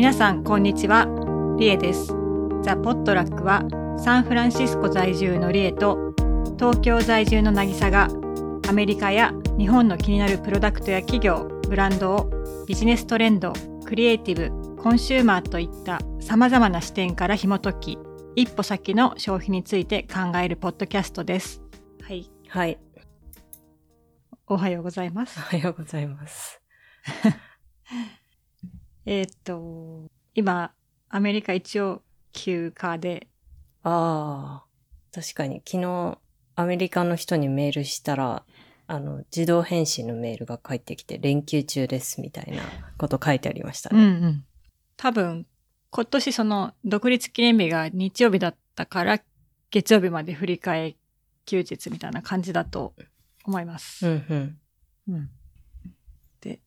皆さんこんにちは。リエです。ザ・ポットラックはサンフランシスコ在住のリエと東京在住の渚がアメリカや日本の気になるプロダクトや企業ブランドをビジネストレンドクリエイティブコンシューマーといったさまざまな視点から紐解き一歩先の消費について考えるポッドキャストです。はい。はい。おはようございます。おはようございます。えーっと今アメリカ一応休暇でああ、確かに昨日アメリカの人にメールしたら、あの、自動返信のメールが返ってきて、連休中ですみたいなこと書いてありましたうんうね。ん。多分、今年その独立記念日が日曜日だったから、月曜日まで振り替え休日みたいな感じだと思います。うんうん。うんで、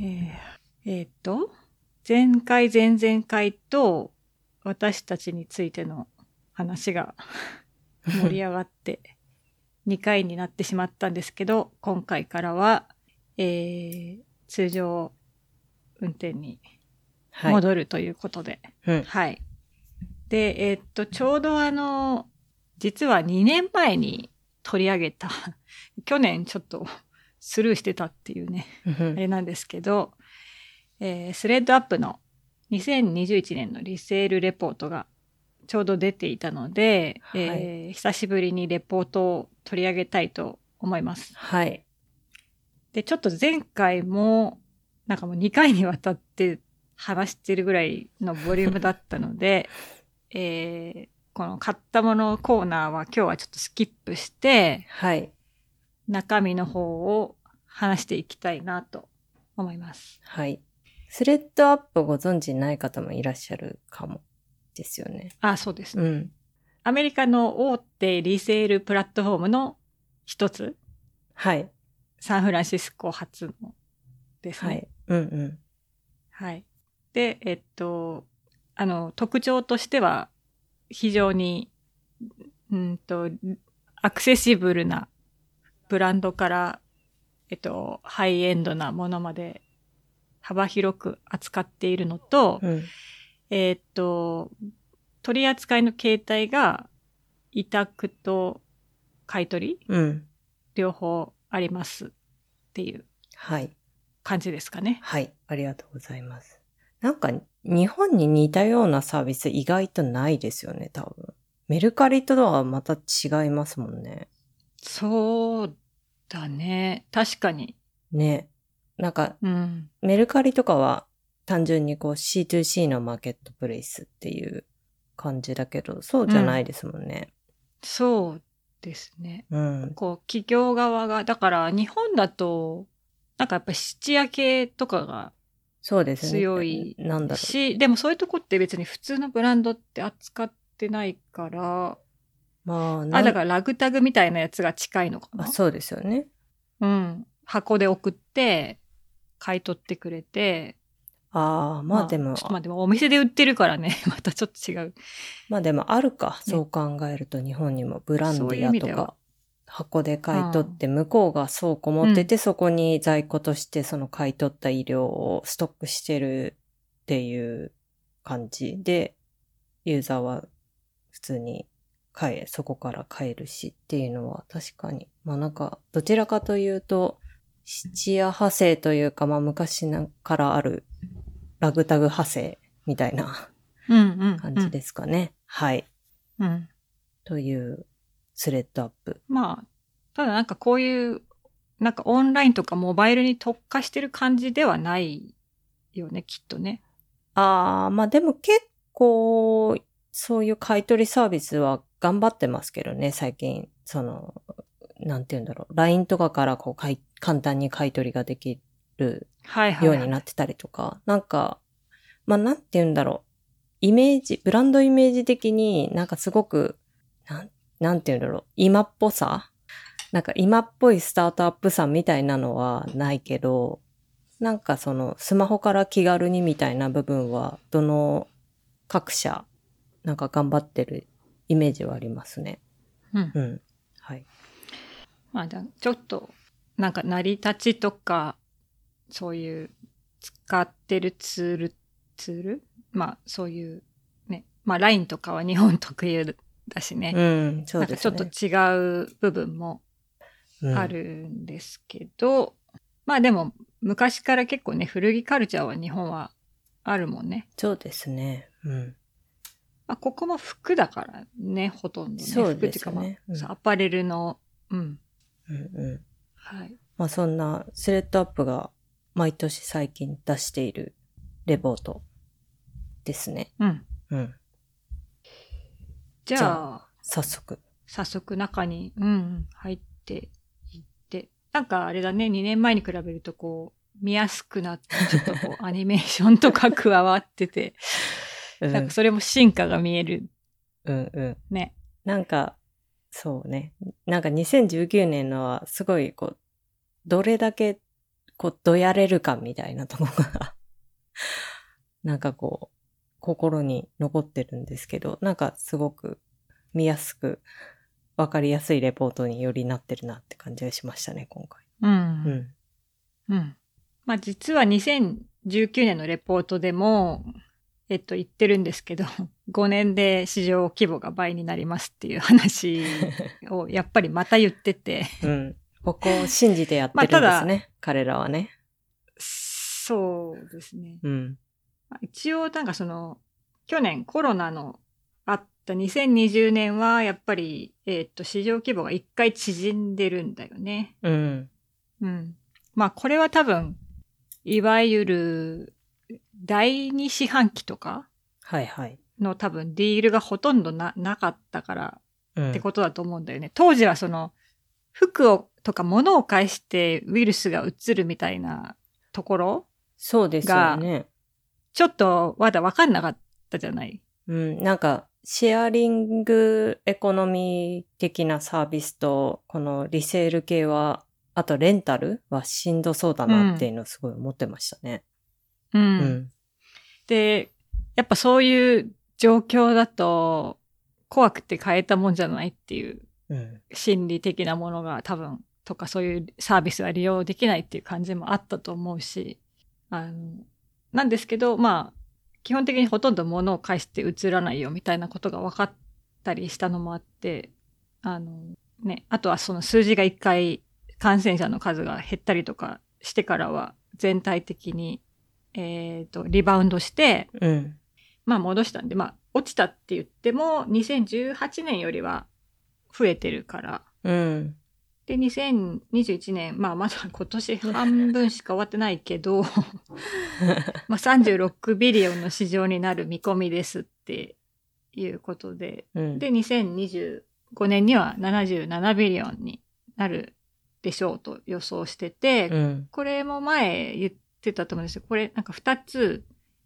えーえーっと、前回、前々回と私たちについての話が 盛り上がって2回になってしまったんですけど、今回からは、えー通常運転にはい。戻るということで。うん。はい。で、えーっと、ちょうどあの、実は2年前に取り上げた、去年ちょっとスルーしてたっていうね、うんあれなんですけど、えースレッドアップの2021年のリセールレポートがちょうど出ていたので、はいえー久しぶりにレポートを取り上げたいと思います。はい。で、ちょっと前回も、なんかもう2回にわたって話してるぐらいのボリュームだったので、えーこの買ったものコーナーは今日はちょっとスキップして、はい。中身の方を話していきたいなと思います。はい。スレッドアップご存知ない方もいらっしゃるかもですよね。あ、そうですね。うん。アメリカの大手リセールプラットフォームの一つ、はい。サンフランシスコ発のですね。はい。うんうん。はい。で、えっと、あの、特徴としては、非常に、うんと、アクセシブルなブランドから、えっと、ハイエンドなものまで幅広く扱っているのと、うん。えっと、取り扱いの形態が委託と買い取りうん。両方ありますっていうはい。感じですかね。はい。ありがとうございます。なんか、日本に似たようなサービス意外とないですよね、多分。メルカリとはまた違いますもんね。そうだね。確かに。ね。なんか、うん。メルカリとかは単純にこう C2C のマーケットプレイスっていう感じだけど、そうじゃないですもんね。そうですね。うん。こう、企業側が、だから日本だと、なんかやっぱ質屋系とかがそうですね。強いなんだろし、でもそういうとこって別に普通のブランドって扱ってないから、う。まあ、なあ、んだからラグタグみたいなやつが近いのかな。あそうですよね。うん。箱で送って、買い取ってくれて、ああ、まあでも、ちょっとまあでもお店で売ってるからね、またちょっと違う。まあでもあるか。そう考えると日本にもブランディアとか箱で買い取って向こうが倉庫持ってて、そこに在庫としてその買い取った医療をストックしてるっていう感じで、ユーザーは普通に買え、そこから買えるしっていうのは確かに。まあなんか、どちらかというと、七夜派生というか、まあ昔なからあるラグタグ派生みたいなうんうん、感じですかね。はい。うん。うん。というスレッドアップ。まあ、ただなんかこういう、なんかオンラインとかモバイルに特化してる感じではないよね、きっとね。ああ、まあでも結構、そういう買い取りサービスは頑張ってますけどね、最近。その、なんて言うんだろう。LINE とかからこう買い、簡単に買い取りができるようになってたりとか。なんか、まあなんて言うんだろう。イメージ、ブランドイメージ的になんかすごく、なん、なんて言うんだろう。今っぽさ？なんか今っぽいスタートアップさみたいなのはないけど、なんかそのスマホから気軽にみたいな部分は、どの各社、なんか頑張ってるイメージはありますね。うん。うん。はい。まあ、じゃあちょっと、なんか成り立ちとか、そういう使ってるツールっツール？まあそういうね、まあ LINE とかは日本特有だしね。うん、そうですね。なんかちょっと違う部分もうんあるんですけど、まあでも昔から結構ね、古着カルチャーは日本はあるもんね。そうですね。うん。まあここも服だからね、ほとんどね。そう服っていうかまあ、うんアパレルの、うん。うんうん。はい。まあそんなスレッドアップが毎年最近出しているレポートですね。うん。うん。じゃじゃあ、早速。早速中に、うんうん、入っていって。なんかあれだね、2年前に比べるとこう、見やすくなって、ちょっとこう、アニメーションとか加わってて、うんなんかそれも進化が見えるうんうん。ね。なんか、そうね。なんか2019年のはすごいこう、どれだけこう、どやれるかみたいなところが、なんかこう、心に残ってるんですけど、なんかすごく見やすく、わかりやすいレポートによりなってるなって感じがしましたね、今回。う。うんん。うん。まあ実は2019年のレポートでも、えっと言ってるんですけど、5年で市場規模が倍になりますっていう話を やっぱりまた言ってて、うん。ここを信じてやってるんですね、彼らはね。そうですね。うん。まあ一応なんかその、去年コロナのあった2020年はやっぱり、えっと市場規模が一回縮んでるんだよね。うん。うん。まあこれは多分、いわゆる第二四半期とかはいはい。の多分ディールがほとんどななかったからうん。ってことだと思うんだよね。当時はその服をとか物を介してウイルスが移るみたいなところそうですよね。ちょっとまだ分かんなかったじゃない？うん、なんか、シェアリングエコノミー的なサービスと、このリセール系は、あとレンタルはしんどそうだなっていうのをすごい思ってましたね。うん。うん。で、やっぱそういう状況だと怖くて変えたもんじゃないっていううん。心理的なものが多分とかそういうサービスは利用できないっていう感じもあったと思うし、あの、なんですけど、まあ、基本的にほとんど物を介して移らないよみたいなことが分かったりしたのもあって、あの、ね、あとはその数字が一回感染者の数が減ったりとかしてからは全体的に、えっ、と、リバウンドして、うん。まあ戻したんで、まあ落ちたって言っても2018年よりは増えてるから、うん。で、2021年、まあまだ今年半分しか終わってないけど、まあ36ビリオンの市場になる見込みですっていうことで、うん。で、2025年には77ビリオンになるでしょうと予想してて、うん。これも前言ってたと思うんですよ。これなんか2つ、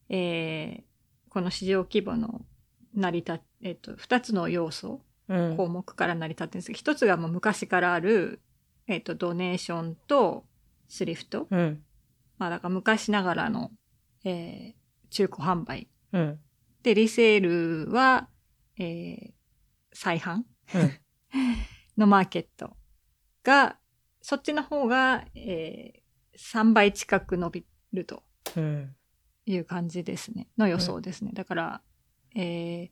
えーこの市場規模の成り立えっ、と、2つの要素、うん。項目から成り立ってるんですけど、一つがもう昔からある、えっ、と、ドネーションとスリフト。うん。まあ、だから昔ながらの、えー中古販売。うん。で、リセールは、えー再販うん。のマーケットが、そっちの方が、えー3倍近く伸びるとうん。いう感じですね。の予想ですね。だから、えー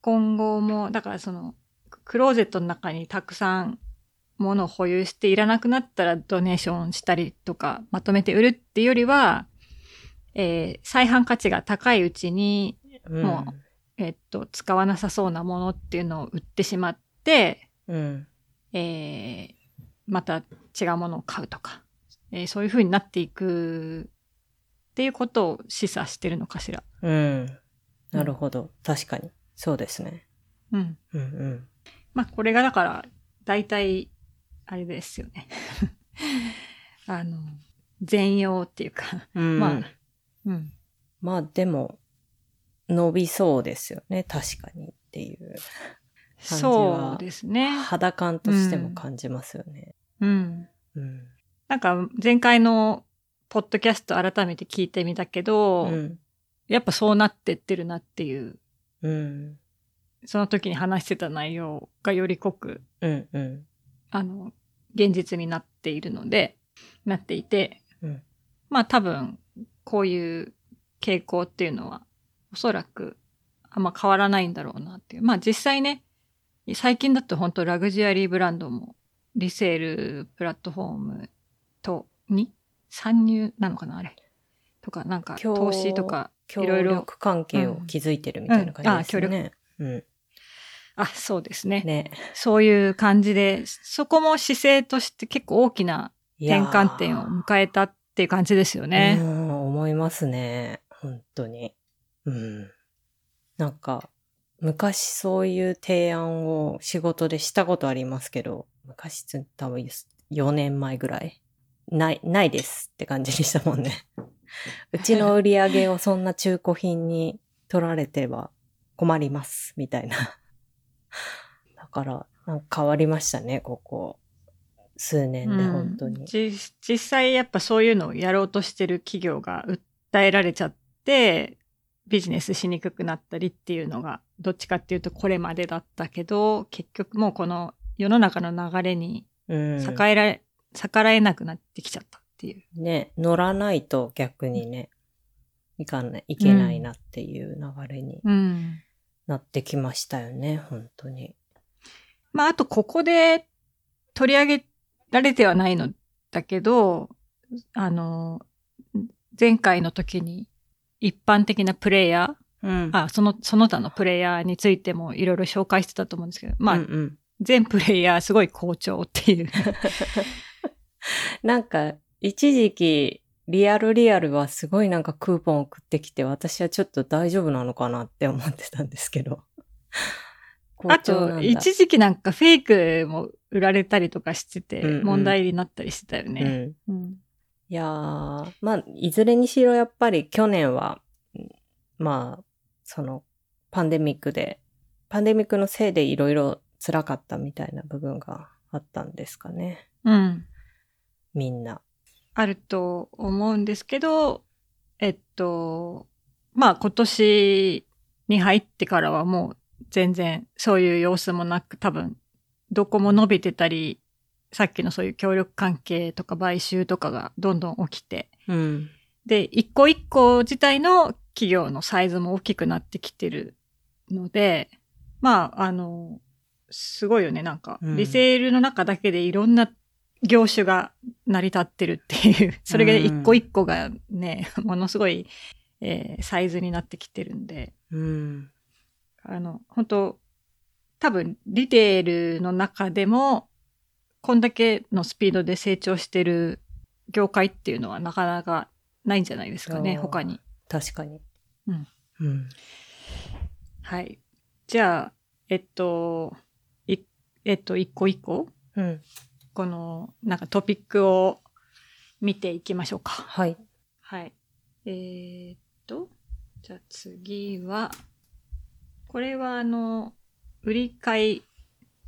今後も、だからその、クローゼットの中にたくさん物を保有していらなくなったらドネーションしたりとか、まとめて売るっていうよりは、えー再販価値が高いうちに、うん。もえっと、使わなさそうなものっていうのを売ってしまって、うん。えーまた違うものを買うとか、えーそういう風になっていくっていうことを示唆してるのかしら。うん。なるほど。確かに。そうですね。うん。うんうん。まあ、これがだから、大体、あれですよね。あの、全容っていうか、うん、まあ、うん。まあでも、伸びそうですよね。確かにっていう。そはうですね。肌感としても感じますよね。うん。うん。なんか、前回のポッドキャスト改めて聞いてみたけど、うん。やっぱそうなってってるなっていう、うん。その時に話してた内容がより濃く、うん。うん。あの、現実になっているので、なっていて、うんまあ多分、こういう傾向っていうのは、おそらくあんま変わらないんだろうなっていう。まあ実際ね、最近だと本当ラグジュアリーブランドもリセールプラットフォームとに？参入なのかなあれ？とか、なんか投資とかいろいろ。協力関係を築いてるみたいな感じですね。うんうん。あ、そうですね。ね。そういう感じで、そこも姿勢として結構大きな転換点を迎えたっていう感じですようね。ん、思いますね。本当に。うん。なんか、昔そういう提案を仕事でしたことありますけど、昔多分4年前ぐらい。ない、ないですって感じにしたもんね。うちの売り上げをそんな中古品に取られては困ります、みたいな。だから、なんか変わりましたね、ここ。数年で本当に。うんじ実際やっぱそういうのをやろうとしてる企業が訴えられちゃって、ビジネスしにくくなったりっていうのが、どっちかっていうとこれまでだったけど、結局もうこの世の中の流れにうん。逆えられ、逆らえなくなってきちゃったっていう。ね、乗らないと逆にね、いかない、いけないなっていう流れに。なってきましたよね、本当に。まあ、あとここで取り上げられてはないのだけど、あの、前回の時に一般的なプレイヤー、うんあ、その、その他のプレイヤーについてもいろいろ紹介してたと思うんですけど、まあ、うんうん全プレイヤーすごい好調っていう。なんか、一時期、リアルリアルはすごいなんかクーポン送ってきて、私はちょっと大丈夫なのかなって思ってたんですけど。あと、一時期なんかフェイクも売られたりとかしてて問題になったりしてたようね。ん。うん。いやー、まあ、いずれにしろやっぱり去年は、うんまあ、その、パンデミックで、パンデミックのせいでいろいろ辛かったみたいな部分があったんですかね。うん。みんな。あると思うんですけど、えっと、まあ今年に入ってからはもう全然そういう様子もなく多分どこも伸びてたり、さっきのそういう協力関係とか買収とかがどんどん起きて、うん。で、一個一個自体の企業のサイズも大きくなってきてるので、まあ、あの、すごいよね。なんか、うんリセールの中だけでいろんな業種が成り立ってるっていう、それが一個一個がね、ものすごい、えーサイズになってきてるんで、うん。あの、本当多分、リテールの中でも、こんだけのスピードで成長してる業界っていうのはなかなかないんじゃないですかね、他に。確かに。うん。うん。はい。じゃあ、えっと、い、えっと、一個一個、うん。この、なんかトピックを見ていきましょうか。はい。はい。えーっと、じゃあ次は、これはあの、売り買い、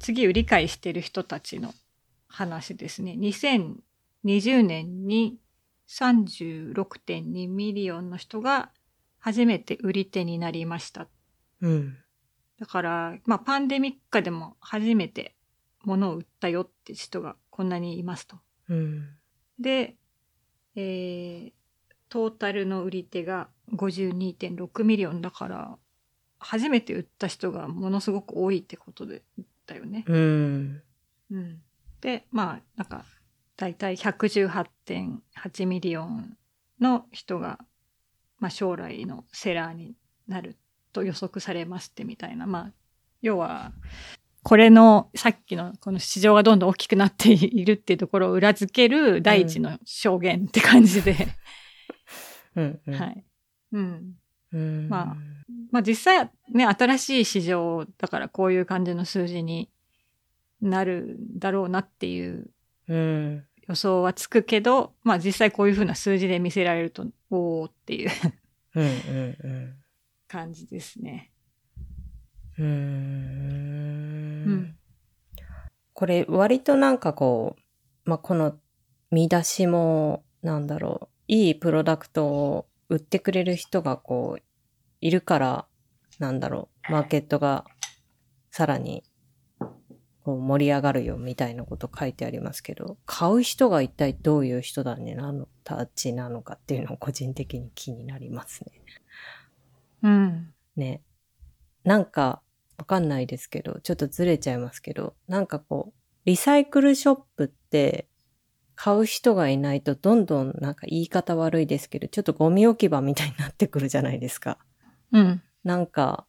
次売り買いしてる人たちの話ですね。2020年に36.2 million の人が初めて売り手になりました。うん。だから、まあパンデミック下でも初めて物を売ったよって人がこんなにいますと。うん。で、えー、トータルの売り手が52.6 million だから、初めて売った人がものすごく多いってことでだよね。うん。うん。で、まあ、なんか、だいたい118.8 million の人が、まあ、将来の seller になると予測されますってみたいな。まあ、要は、これのさっきのこの市場がどんどん大きくなっているっていうところを裏付ける第一の証言って感じで、うん。うん。はい。うん。うん。まあまあ実際ね、新しい市場だからこういう感じの数字になるんだろうなっていううん。予想はつくけど、まあ実際こういうふうな数字で見せられると、おーっていううん。うん。感じですね。う。うんん。これ割となんかこう、まあ、この見出しも、なんだろう、いいプロダクトを売ってくれる人がこう、いるから、なんだろう、マーケットがさらにこう盛り上がるよみたいなこと書いてありますけど、買う人が一体どういう人だねなの、たちなのかっていうのを個人的に気になりますね。うん。ね。なんか、わかんないですけど、ちょっとずれちゃいますけど、なんかこう、リサイクルショップって、買う人がいないとどんどんなんか言い方悪いですけど、ちょっとゴミ置き場みたいになってくるじゃないですか。うん。なんか、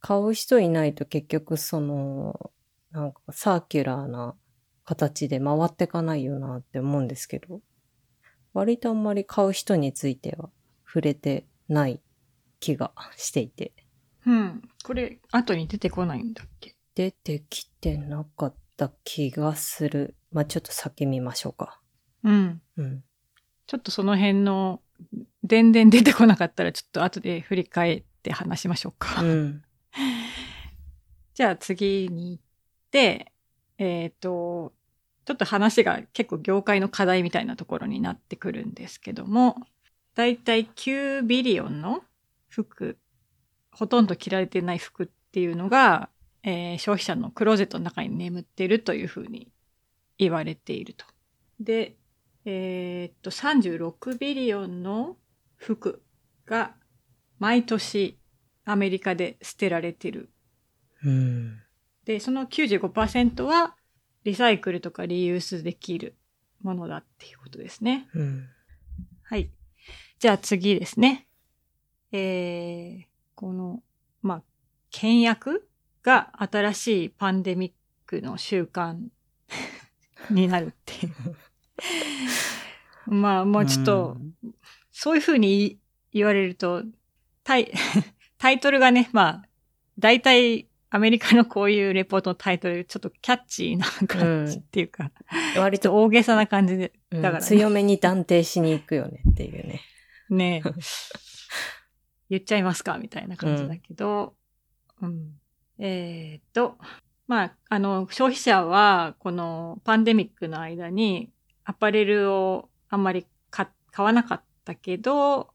買う人いないと結局その、なんかサーキュラーな形で回ってかないよなって思うんですけど、割とあんまり買う人については触れてない気がしていて。うん。これ、後に出てこないんだっけ？出てきてなかった気がする。まあ、ちょっと先見ましょうか。うん。うん。ちょっとその辺の、全然出てこなかったら、ちょっと後で振り返って話しましょうか。うん。じゃあ次に行って、えっ、と、ちょっと話が結構業界の課題みたいなところになってくるんですけども、だいたい9ビリオンの服、ほとんど着られてない服っていうのが、えー消費者のクローゼットの中に眠っているというふうに言われていると。で、えーっと、36ビリオンの服が毎年アメリカで捨てられてるうん。で、その95%はリサイクルとかリユースできるものだっていうことですね。うん。はい。じゃあ次ですね。えー、この、まあ、倹約が新しいパンデミックの習慣 になるっていう。まあ、もうちょっと、そういうふうに言われると、タイ、タイトルがね、まあ、大体アメリカのこういうレポートのタイトル、ちょっとキャッチーな感じっていうか、割と、ちょっと大げさな感じで、うん。だからね。強めに断定しに行くよねっていうね。ね。え言っちゃいますかみたいな感じだけど、うん。えーっと、まあ、あの、消費者は、このパンデミックの間に、アパレルをあんまり買買わなかったけど、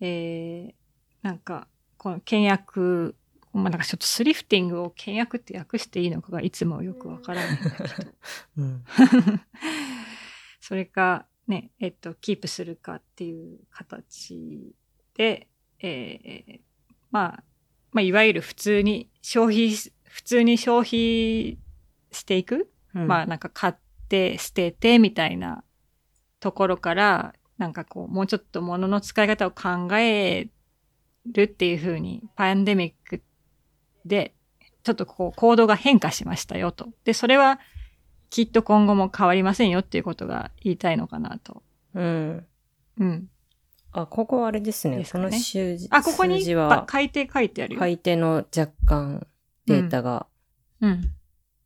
えー、なんか、この倹約、まあ、なんかちょっとスリフティングを倹約って訳していいのかがいつもよくわからないんだけど。うん。それか、ね、えっと、キープするかっていう形で、えーまあ、まあ、いわゆる普通に消費し、普通に消費していく、まあ、なんか買って捨ててみたいなところから、なんかこう、もうちょっと物の使い方を考えるっていう風に、パンデミックで、ちょっとこう、行動が変化しましたよと。で、それは、きっと今後も変わりませんよっていうことが言いたいのかなと。うん。うん。あ、ここはあれですね。ですかねこの数字あ、ここに書いて書いてあるよ。買い手の若干データが、うん。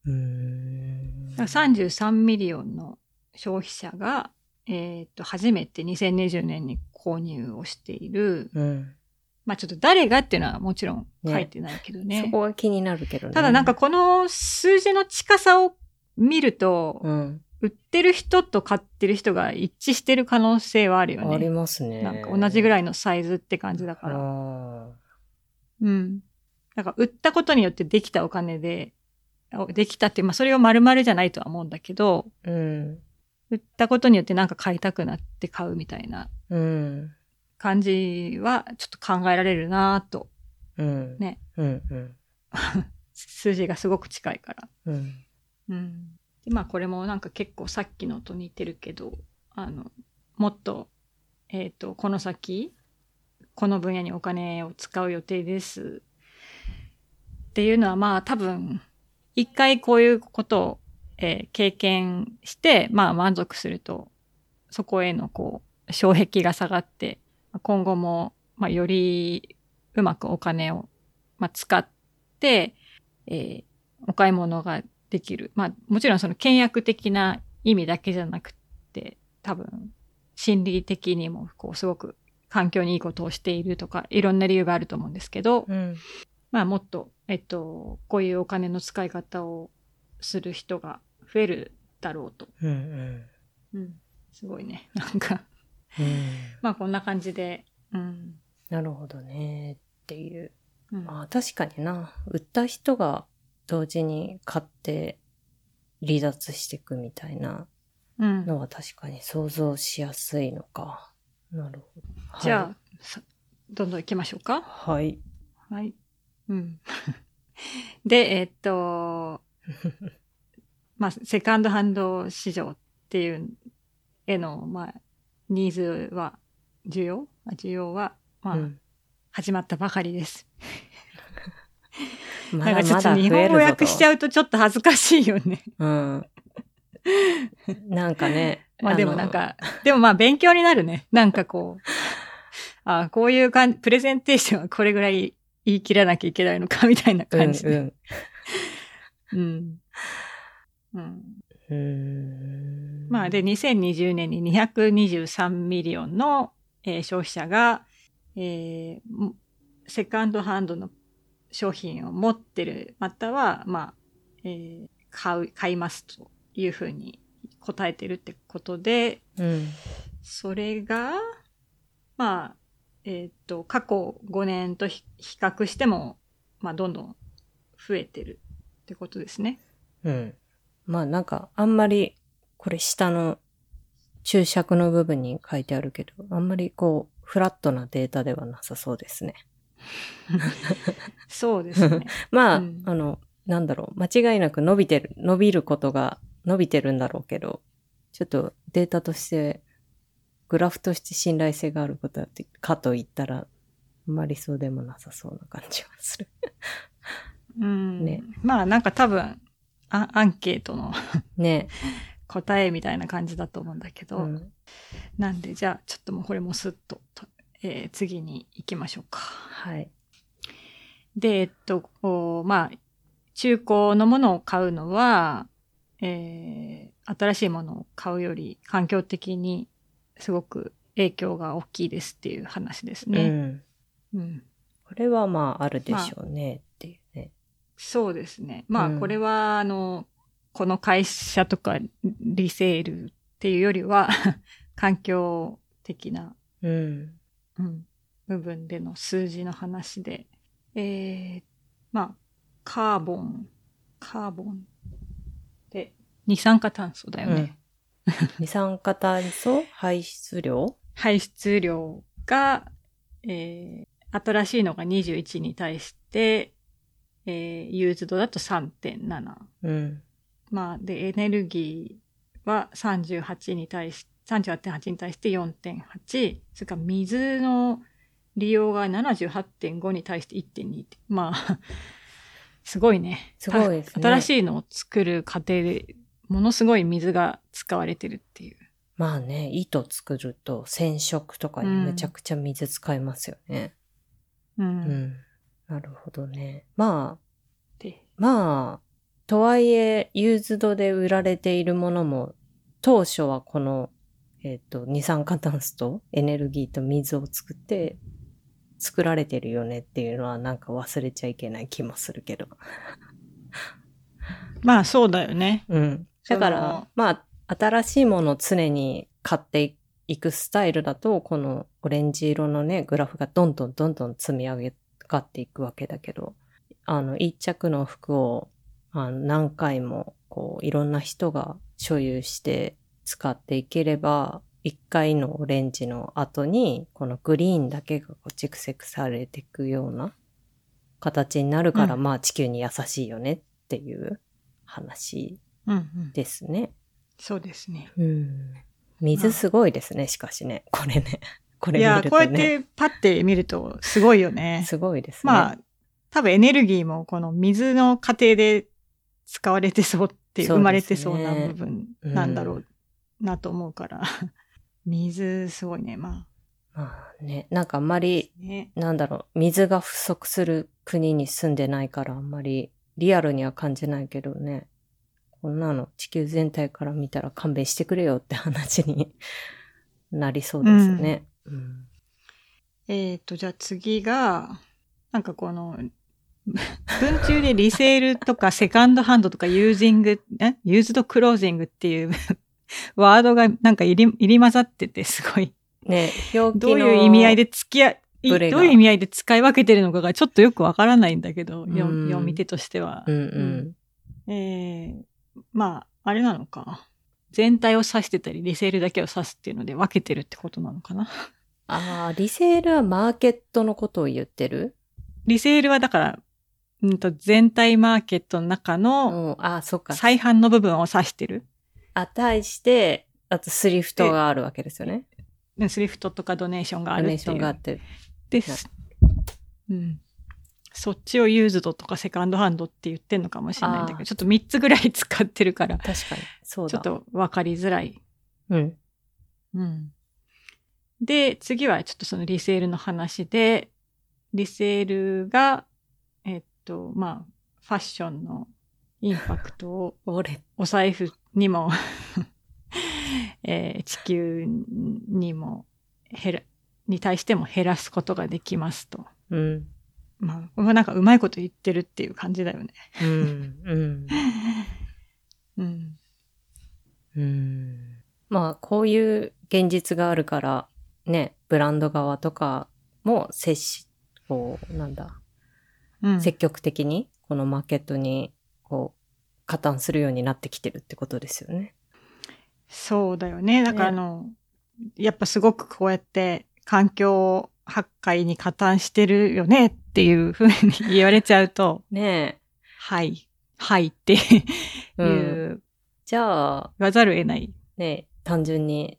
うーん。だから33 million の消費者が、えっ、と、初めて2020年に購入をしている。うん。まあちょっと誰がっていうのはもちろん書いてないけどね。そこが気になるけどね。ただなんか、この数字の近さを見ると、うん。売ってる人と買ってる人が一致してる可能性はあるよありね。ますね。なんか同じぐらいいのサイズって感じだから。あうん。なんか売ったことによってできたお金で、あできたって、まあそれを丸々じゃないとは思うんだけど、ーうん。売ったことによってなんか買いたくなって買うみたいなうん。感じはちょっと考えられるなと。うん。ね。うん。うん。数字がすごく近いから。うん。うん。で、まあこれもなんか結構さっきのと似てるけど、あの、もっと、えっ、と、この先、この分野にお金を使う予定です。っていうのはまあ多分、一回こういうことを、えー経験して、まあ満足すると、そこへのこう、障壁が下がって、今後も、まあよりうまくお金を、まあ、使って、えーお買い物ができる。まあもちろんその倹約的な意味だけじゃなくて、多分心理的にもこうすごく環境にいいことをしているとか、いろんな理由があると思うんですけど、うん。まあもっと、えっと、こういうお金の使い方をする人が増えるだろうと。うん。うん。うん。すごいね。なんか、うん。まあこんな感じで、うん。なるほどね。っていう。うんまあ確かにな。売った人が同時に買って離脱していくみたいなうん。のは確かに想像しやすいのか。なるほど。じゃあ、さどんどん行きましょうか。はい。はい。うん。で、えっと、まあ、セカンドハンド市場っていうへの、まあ、ニーズは、需要？あ需要は、まあ、うん始まったばかりです。まなんかちょっと日本語訳しちう。ゃうとちょっと恥ずかしいよね。うん。なんかね。まあでものなん、か、でもまあ勉強になるね。なんかこう、あこういうかんプレゼンテーションはこれぐらい言い切らなきゃいけないのかみたいなうん感じで。うん。うん。うん。うーんまあで、2020年に223 million の、えー消費者が、えーもセカンドハンドの商品を持ってる、または、まあ、えー買う、買いますというふうに答えてるってことで、うん。それが、まあ、えっ、と、過去5年とひ比較しても、まあ、どんどん増えてるってことですね。うん。まあなんか、あんまり、これ下の注釈の部分に書いてあるけど、あんまりこう、フラットなデータではなさそうですね。そうですね。まあ、うんあの、なんだろう、間違いなく伸びてる、伸びることが伸びてるんだろうけど、ちょっとデータとして、グラフとして信頼性があることだってかと言ったら、あんまりそうでもなさそうな感じはする。うん。ねまあ、なんか多分、アアンケートのね。答えみたいな感じだと思うんだけど、うん、なんで、じゃあ、ちょっともうこれもスッと、とえー次に行きましょうか。はい。で、えっと、まあ、中古のものを買うのは、えー新しいものを買うより環境的にすごく影響が大きいですっていう話ですうね。ん。うん。これはまああるでしょうねっていうね。そうですね。まあ、うんこれは、あの、この会社とかリセールっていうよりは、環境的な、うん。うん、部分での数字の話で、えー、まあ、カーボン、カーボンで、二酸化炭素だよね。二酸化炭素排出量？排出量が、えー、新しいのが21に対して、えー、ユーズドだと3.7。うん。まあ、で、エネルギーは38に対し、38.8に対して4.8。それから水の利用が78.5に対して1.2って。まあ、すごいね。すごいですねた新しいのを作る過程で、ものすごい水が使われてるっていう。まあね、糸作ると染色とかにめちゃくちゃ水使いますよね。う。うんん。なるほどね。まあ、で、まあ、とはいえ、ユーズドで売られているものも、当初はこの、えっ、と、二酸化炭素とエネルギーと水を作って、作られてるよねっていうのはなんか忘れちゃいけない気もするけど。まあそうだよね。うん。だから、まあ、新しいものを常に買っていくスタイルだと、このオレンジ色のね、グラフがどんどんどんどん積み上げがっていくわけだけど、あの、一着の服をあの何回も、こう、いろんな人が所有して使っていければ、一回のオレンジの後に、このグリーンだけが蓄積されていくような形になるから、うんまあ地球に優しいよねっていう話うんうん。ですね。そうですね。うん。水すごいですね、しかしね。これね。これいや、見るとこうやっね。てパッて見るとすごいよね。すごいですね。まあ、多分エネルギーもこの水の過程で使われてそうって生まれてそうな部分なんだろうなと思うから、水すごいね、ままあね、なんかあんまり、あ。ね。なんだろう、水が不足する国に住んでないからあんまりリアルには感じないけどね。こんなの地球全体から見たら勘弁してくれよって話に なりそうですね。うんえっ、と、じゃあ次が、なんかこの、文中でリセールとかセカンドハンドとかユージング、え？ユーズドクロージングっていう ワードがなんか入り入り混ざっててすごいね、表記どうのいう意味合いで付き合い、どういう意味合いで使い分けてるのかがちょっとよくわからないんだけど、ようん読み手としては。うんうん。えー、まあ、あれなのか。全体を指してたり、リセールだけを指すっていうので分けてるってことなのかな。ああ、リセールはマーケットのことを言ってる？リセールはだから、うんと全体マーケットの中うのん、あ、そっか。再販の部分を指してる。あ、対して、あとスリフトがあるわけですよね。でスリフトとかドネーションがあドネーるっていう。ションがあって。です。うん。そっちをユーズドとかセカンドハンドって言ってんのかもしれないんだけど、ちょっと3つぐらい使ってるから、確かに。そうだ。ちょっとわかりづらい。うん。うん。で、次はちょっとそのリセールの話で、リセールが、えっと、まあ、ファッションのインパクトを俺、お財布にも、えー地球にも減ら、に対しても減らすことができますと。うん。まあ、なんかうまいこと言ってるっていう感じだよね。うん。うん。うん。うん。まあ、こういう現実があるから、ね、ブランド側とかも接し、こう、なんだ、うん。積極的にこのマーケットに、こう、加担するようになってきてるってことですよね。そうだよね。だからあねの、やっぱすごくこうやって環境破壊に加担してるよねっていうふうに言われちゃうと、ねはい、はいっていえ。う、うん。じゃあ、言わざるを得ない。ね、単純に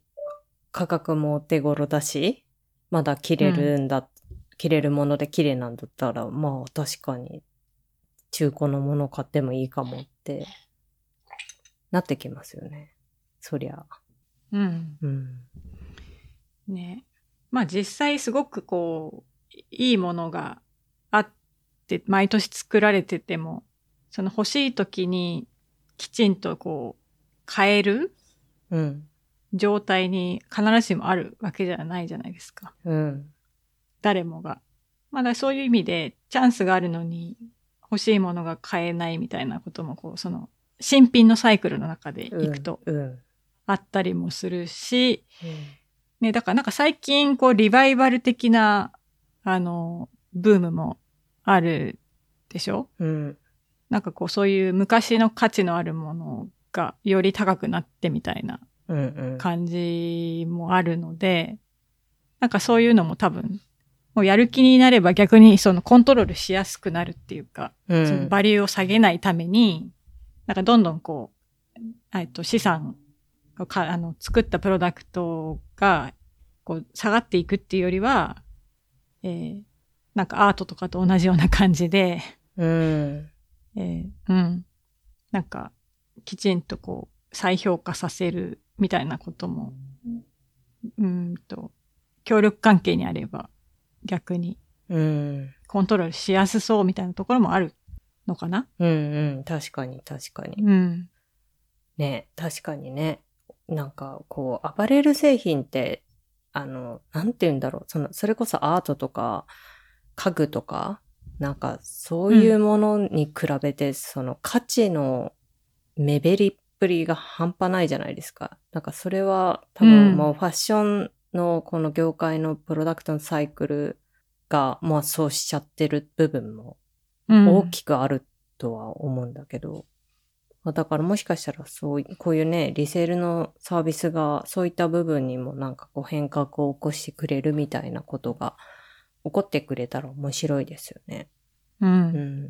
価格もお手頃だし、まだ着れるんだ、着れるもので綺麗なんだったら、まあ確かに中古のもの買ってもいいかもってなってきますよね。そりゃ。うん。うん。ね。まあ実際すごくこう、いいものがあって、毎年作られてても、その欲しい時にきちんとこう、買えるうん。状態に必ずしもあるわけじゃないじゃないですか。うん。誰もが。まだそういう意味で、チャンスがあるのに欲しいものが買えないみたいなことも、こう、その、新品のサイクルの中でいくとうん。うん。あったりもするし、ね、だからなんか最近、こう、リバイバル的な、あの、ブームもあるでしょ？うん。なんかこう、そういう昔の価値のあるものがより高くなってみたいなうん。うん。感じもあるので、なんかそういうのも多分、もうやる気になれば逆にそのコントロールしやすくなるっていうか、うんそのバリューを下げないために、なんかどんどんこう、えっと資産をか、あの、作ったプロダクトが、こう、下がっていくっていうよりは、えーなんかアートとかと同じような感じで、うん。えーうん。なんか、きちんとこう、再評価させるみたいなことも、うーんと、協力関係にあれば、逆にうん。コントロールしやすそうみたいなところもあるのかな？うん。うん。確かに、確かに。うん。ね、確かにね。なんか、こう、アパレル製品って、あの、なんて言うんだろう。その、それこそアートとか、家具とか、なんか、そういうものに比べて、その価値の目減りっぷりが半端ないじゃないですか。なんか、それは多分、うんもうファッションのこの業界のプロダクトのサイクルが、まあそうしちゃってる部分もうん、大きくあるとは思うんだけど、まあだからもしかしたらそうい、こういうね、リセールのサービスがそういった部分にもなんかこう変革を起こしてくれるみたいなことが起こってくれたら面白いですよね。う。うんん。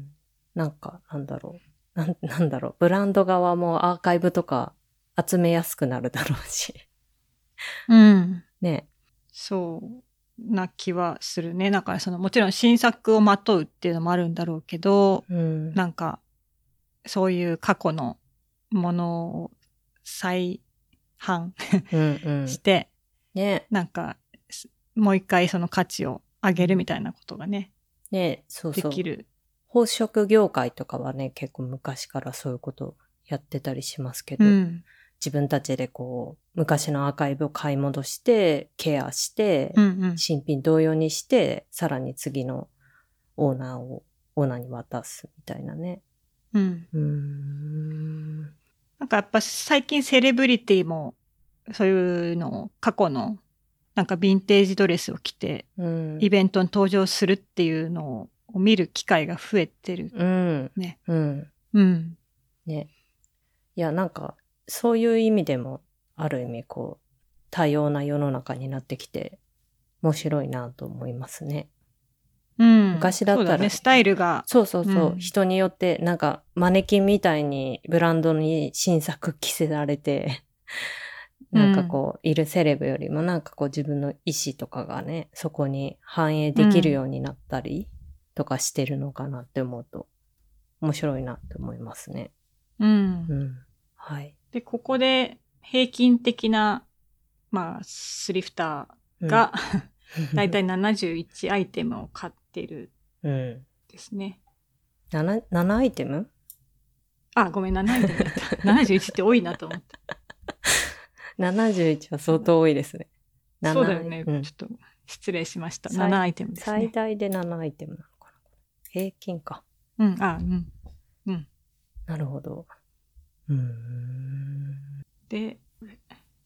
なんか、なんだろう。なん、なんだろう。ブランド側もアーカイブとか集めやすくなるだろうし。うん。ね。そうな気はするね。なんかその、もちろん新作をまとうっていうのもあるんだろうけど、うん。なんか、そういう過去のものを再販うんうん。して、ね。なんか、すもう一回その価値を上げるみたいなことがね、ね、そうそう。できる。宝飾業界とかはね、結構昔からそういうことやってたりしますけど、うん。自分たちでこう、昔のアーカイブを買い戻して、ケアして、うんうん。新品同様にして、さらに次のオーナーを、オーナーに渡すみたいなね。うん。うーん。なんかやっぱ最近セレブリティも、そういうのを過去の、なんかヴィンテージドレスを着て、うん。イベントに登場するっていうのを見る機会が増えてる。うん。ね。うん。うん。ね。いや、なんか、そういう意味でも、ある意味こう、多様な世の中になってきて、面白いなと思いますね。うん。昔だったらそうね、スタイルが。そうそうそう、うん人によって、なんか、マネキンみたいにブランドに新作着せられて、なんかこう、いるセレブよりもなんかこう自分の意思とかがね、そこに反映できるようになったりとかしてるのかなって思うと、面白いなって思いますね。うんう。ん。はい。で、ここで平均的な、まあ、スリフターが、だいたい71アイテムを買ってるうん。んですね。7、7アイテム？あ、ごめん、7アイテムだった。71って多いなと思って。?71 は相当多いですね。7そうだよね。うんちょっと失礼しました。最7アイテムです最ね。大で7アイテムなのかな平均か。うん、あ、うん。なるほど。うーん。で、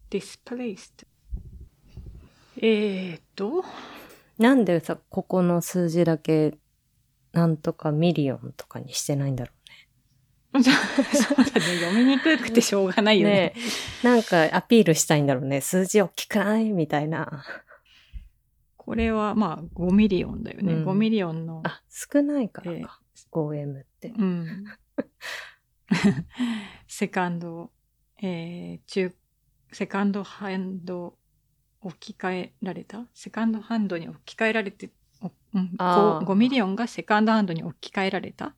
displaced。えーっと、なんでさ、ここの数字だけ、なんとか million とかにしてないんだろ そうだね。読みにくくてしょうがないよね。ね。なんかアピールしたいんだろうね。数字大きくないみたいな。これはまあ5 million だよね。うん5 million の。あ、少ないからええか。5M って。うん。セカンド、えー、中、セカンドハンド置き換えられた？セカンドハンドに置き換えられて、おうん、あー 5, 5 million がセカンドハンドに置き換えられた？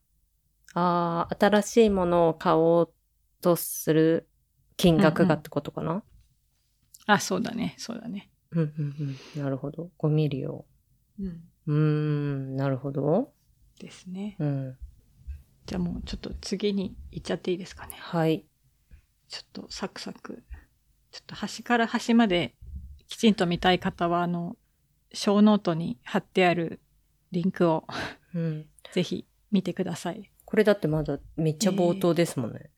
ああ、新しいものを買おうとする金額がってことかな、あ、そうだね。そうだね。うん、うん、うん。なるほど。5ミリを。うん。うーん、なるほど。ですね。うん。じゃあもうちょっと次に行っちゃっていいですかね。はい。ちょっとサクサク。ちょっと端から端まできちんと見たい方は、あの、ショーノートに貼ってあるリンクをうん。ぜひ見てください。これだってまだめっちゃ冒頭ですもんね。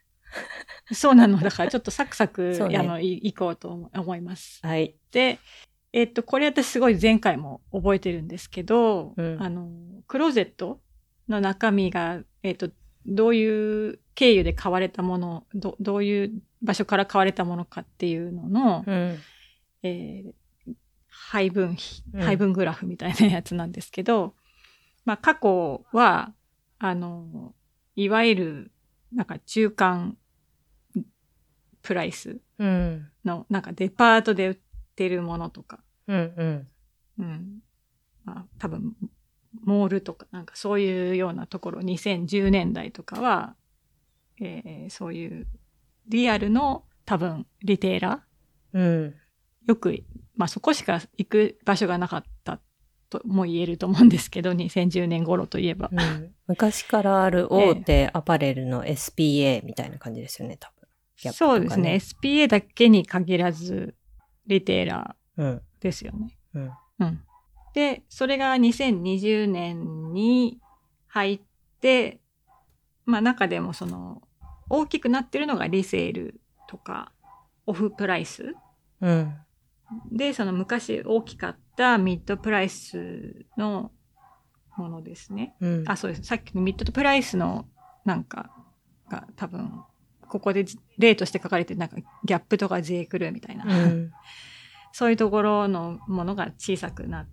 そうなの。だからちょっとサクサク、ねあの、いいこうと思思います。はい。で、えっと、これ私すごい前回も覚えてるんですけど、うんあの、クローゼットの中身が、えっと、どういう経由で買われたもの、どどういう場所から買われたものかっていうのの、うん。えー配分配分グラフみたいなやつなんですけど、まあ過去は、あの、いわゆる、なんか中間プライスうん。の、なんかデパートで売ってるものとか、うん。うん。うん。まあ多分、モールとか、なんかそういうようなところ、2010年代とかは、えーそういうリアルの多分リテーラーうん。よく、まあそこしか行く場所がなかったとも言えると思うんですけど、2010年頃といえば。うん昔からある大手アパレルの SPA みたいな感じですよね、多分。ギャップとかそうですね。SPA だけに限らず、リテーラうん。ーですよね。うん。うん。で、それが2020年に入って、まあ中でもその、大きくなってるのがリセールとか、オフプライスうん。で、その昔大きかったミッドプライスのものですね。うん。あ、そうです。さっきのミッドプライスのなんかが多分、ここで例として書かれてるなんかギャップとか J. クルーみたいな、うん。そういうところのものが小さくなっ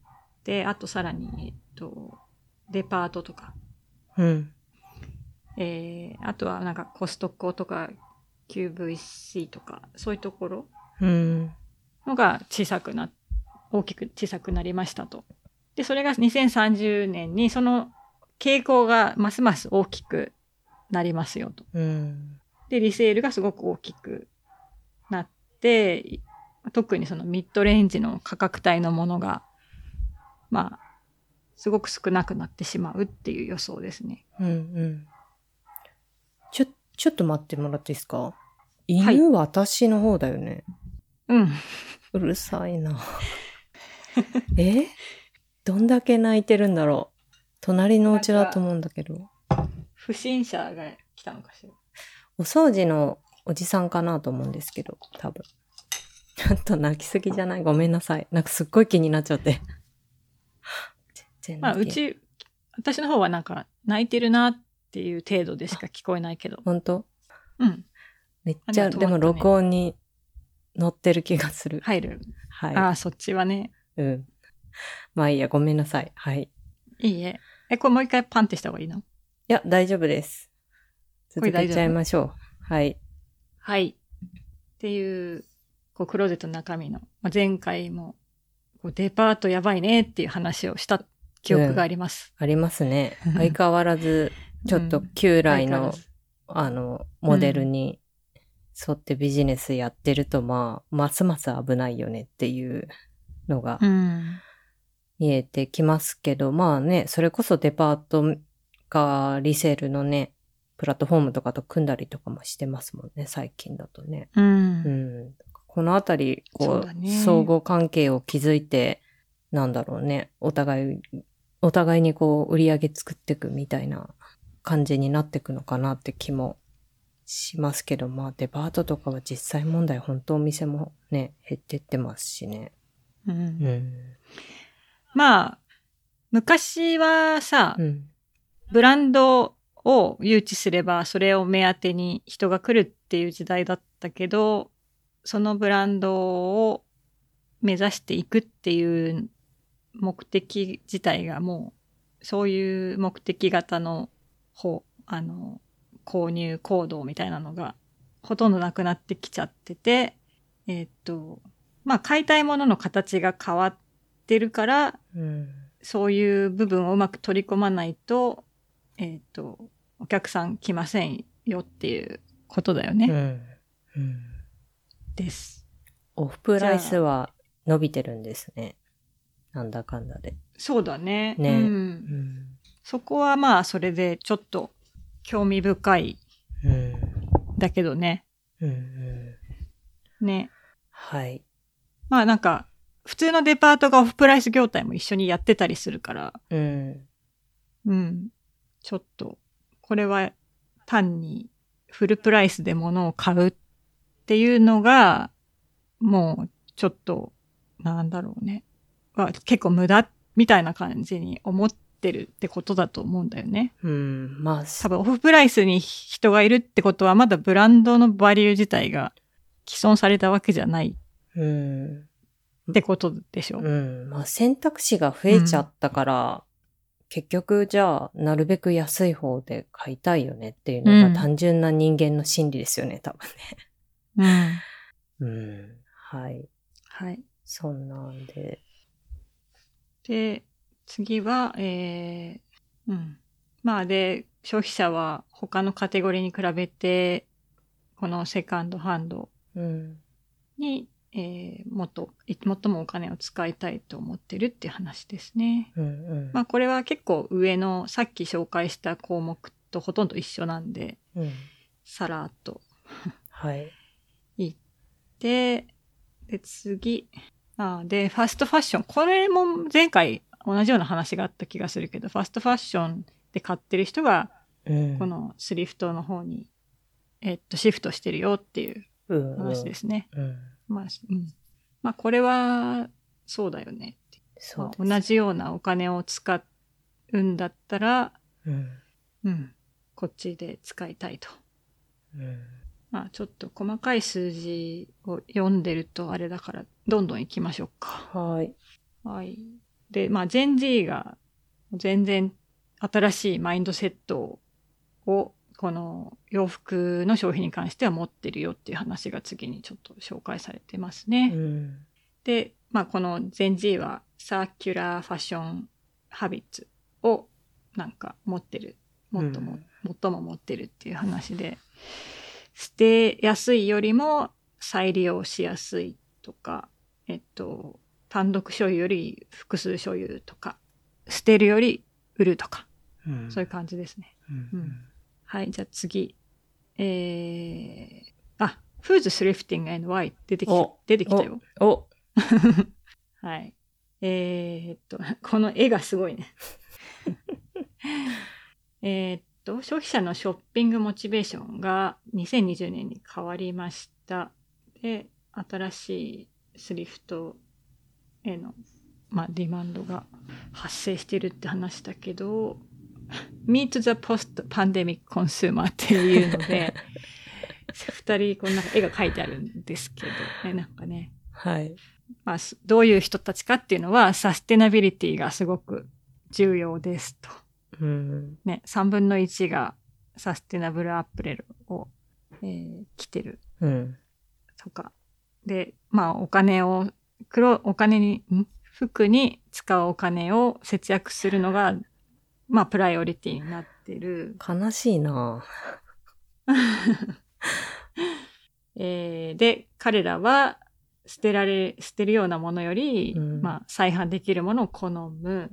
て、あとさらに、えっと、デパートとか、うん。えー、あとはなんかコストコとか QVC とか、そういうところうん。のが小さくな、大きく小さくなりましたと。で、それが2030年にその傾向がますます大きくなりますよと。うん。で、リセールがすごく大きくなって、い特にそのミッドレンジの価格帯のものが、まあ、すごく少なくなってしまうっていう予想ですね。うん。うん。ちょ、ちょっと待ってもらっていいですか？はい犬、私の方だよね。うん。うるさいな。え？どんだけ泣いてるんだろう。隣のお家だと思うんだけど。不審者が来たのかしら？お掃除のおじさんかなと思うんですけど、多分。ちょっと泣きすぎじゃない？ごめんなさい。なんかすっごい気になっちゃって。全然まあ、うち、私の方はなんか泣いてるなっていう程度でしか聞こえないけど。本当？うん。めっちゃ、あでも録音に乗ってる気がする。入る。はい。ああ、そっちはね。うん。まあいいや、ごめんなさい。はい。いいえ。え、これもう一回パンってした方がいいの？いや、大丈夫です。続けちゃいましょう。はい。はい。っていう、こう、クローゼットの中身の、まあ、前回も、こうデパートやばいねっていう話をした記憶があります。ありますね。相変わらず、ちょっとうん旧来の相変わらずあの、モデルに沿ってビジネスやってると、まあ、ますます危ないよねっていうのがうん。見えてきますけど、まあね、それこそデパートがリセールのね、プラットフォームとかと組んだりとかもしてますもんね、最近だとね。うん。うん。このあたり、こう、ね相互関係を築いて、なんだろうね、お互い、お互いにこう、売り上げ作っていくみたいな感じになっていくのかなって気もしますけど、まあ、デパートとかは実際問題、本当お店もね、減ってってますしね。うんうん。まあ、昔はさ、うん。ブランドを誘致すれば、それを目当てに人が来るっていう時代だったけど、そのブランドを目指していくっていう目的自体がもう、そういう目的型の方、あの、購入行動みたいなのがほとんどなくなってきちゃってて、えーっと、まあ買いたいものの形が変わってるから、うん。そういう部分をうまく取り込まないと、えっ、と、お客さん来ませんよっていうことだよね。うん。うん。です。オフプライスは伸びてるんですね。なんだかんだで。そうだね。ねうん。うん。そこはまあ、それでちょっと興味深いうん。だけどね。うん。うん。ね。はい。まあなんか、普通のデパートがオフプライス業態も一緒にやってたりするから、うん。うん。ちょっと、これは単にフルプライスで物を買うっていうのが、もうちょっと、なんだろうね。は結構無駄みたいな感じに思ってるってことだと思うんだよね。うん。まあ、多分オフプライスに人がいるってことはまだブランドのバリュー自体が既存されたわけじゃないうん。ってことでしょ。うん。まあ、選択肢が増えちゃったから、結局、じゃあ、なるべく安い方で買いたいよねっていうのうんが単純な人間の心理ですよね、多分うん。ね。うん。はい。はい。そんなんで。で、次は、えー、うん。まあで、消費者は他のカテゴリーに比べて、このセカンドハンドうん。に、えー、もっと、い最もお金を使いたいと思ってるっていう話ですね。うんうん。まあこれは結構上のさっき紹介した項目とほとんど一緒なんで、うん。さらっとはい。言って、で、次。あで、ファストファッション。これも前回同じような話があった気がするけど、ファストファッションで買ってる人が、うん。このスリフトの方に、えっと、シフトしてるよっていう。話ですね。うん。まあ、うん。まあ、これは、そうだよね。そう。まあ同じようなお金を使うんだったら、うん。うん、こっちで使いたいと。うん。まあ、ちょっと細かい数字を読んでるとあれだから、どんどん行きましょうか。はい。はい。で、まあ、ジェン Z が全然新しいマインドセットを、この洋服の消費に関しては持ってるよっていう話が次にちょっと紹介されてますね。うん。で、まあ、このジェン Z はサーキュラーファッションハビッツをなんか持ってる。もっとも、最も持ってるっていう話で、捨てやすいよりも再利用しやすいとか、えっと、単独所有より複数所有とか、捨てるより売るとか、うん。そういう感じですね。うん。うんはい、じゃあ次。えー、あ、Who's Thrifting and Why? 出てきたお出てきたよ。お、はい。えーっと、この絵がすごいね。えーっと、消費者のショッピングモチベーションが2020年に変わりました。で、新しいスリフトへの、まあ、ディマンドが発生してるって話だけど、Meet the Post-Pandemic Consumer っていうので、二人、こんな絵が描いてあるんですけど、ね、なんかね、はい。まあ、すどういう人たちかっていうのは、サステナビリティがすごく重要ですと。うん。ね、3分の1がサステナブルアップレルを、えー着てるうん。とか。で、まあお金を、黒、お金に、ん？服に使うお金を節約するのが、まあプライオリティになってる。悲しいな えーで、彼らは捨てられ、捨てるようなものより、うんまあ再販できるものを好む。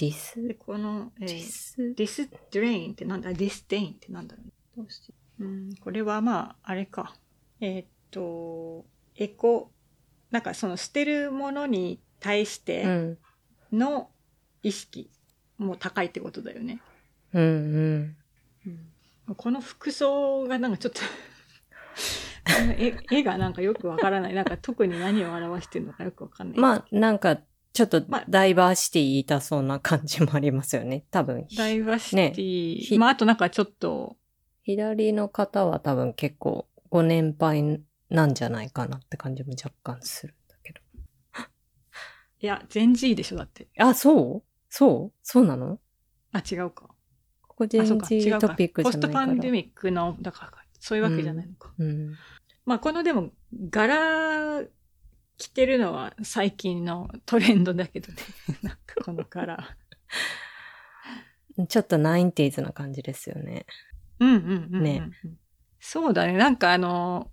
ディスで、この、えデーィスディスドレインってなんだ？ディスデインってなんだろう？ねどうして？うん、これはまあ、あれか。えーっと、エコ、なんかその捨てるものに対しうてん。の意識も高いってことだよね。うんうん。この服装がなんかちょっと 絵絵がなんかよくわからない。なんか特に何を表してるのかよくわかんない。まあ、なんか、ちょっとまあダイバーシティ言いたそうな感じもありますよね。多分。ダイバーシティ、ねひまああとなんかちょっと、左の方は多分結構ご年配なんじゃないかなって感じも若干するんだけど。いや、全 G でしょ、だって。あ、そう？そう？そうなの？あ、違うか。ここ全然違うか。トピックじポストゃないから。パンデミックの、だからか、そういうわけじゃないのか。うん。まあこのでも、柄着てるのは最近のトレンドだけどね。なんかこの柄。ちょっとナインティーズな感じですよね。うんうんうんうん。ねそうだね。なんかあの、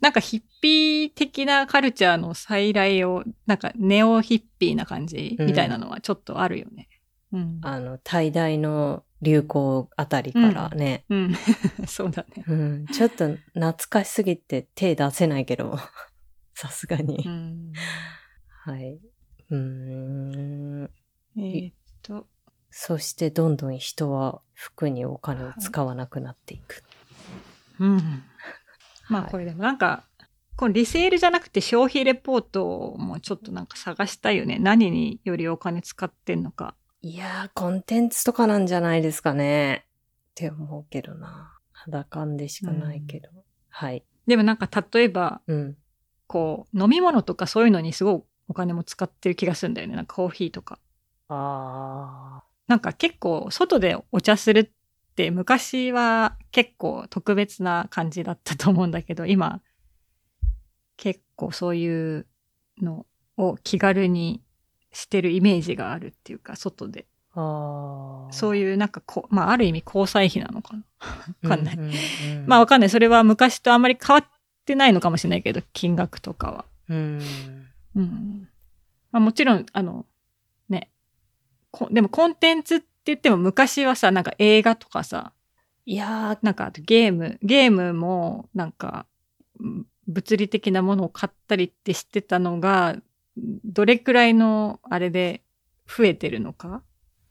なんかヒッピー的なカルチャーの再来を、なんかネオヒッピーな感じみたいなのはちょっとあるよね。うん。あの、大々の流行あたりからね。うん。そうだね。うん。ちょっと懐かしすぎて手出せないけど、さすがに。うん。はい。うーん。えーっと、そしてどんどん人は服にお金を使わなくなっていく。うん。まあはいこれでもなんか、このリセールじゃなくて消費レポートもちょっとなんか探したいよね。何によりお金使ってんのか。いやー、コンテンツとかなんじゃないですかね。って思うけどな。肌感でしかないけど。はい。でもなんか例えば、うん。こう、飲み物とかそういうのにすごいお金も使ってる気がするんだよね。なんかコーヒーとか。あなんか結構外でお茶するって昔は結構特別な感じだったと思うんだけど、今結構そういうのを気軽にしてるイメージがあるっていうか、外で。ー。あー。そういうなんかこう、まあある意味交際費なのかな。わかんないうんうんうんまあわかんない。それは昔とあんまり変わってないのかもしれないけど、金額とかは。うん。うん。まあもちろん、あの、ね。こでもコンテンツって言っても昔はさ、なんか映画とかさ、いやー、なんかあとゲーム、ゲームもなんか、うん物理的なものを買ったりってしてたのが、どれくらいのあれで増えてるのか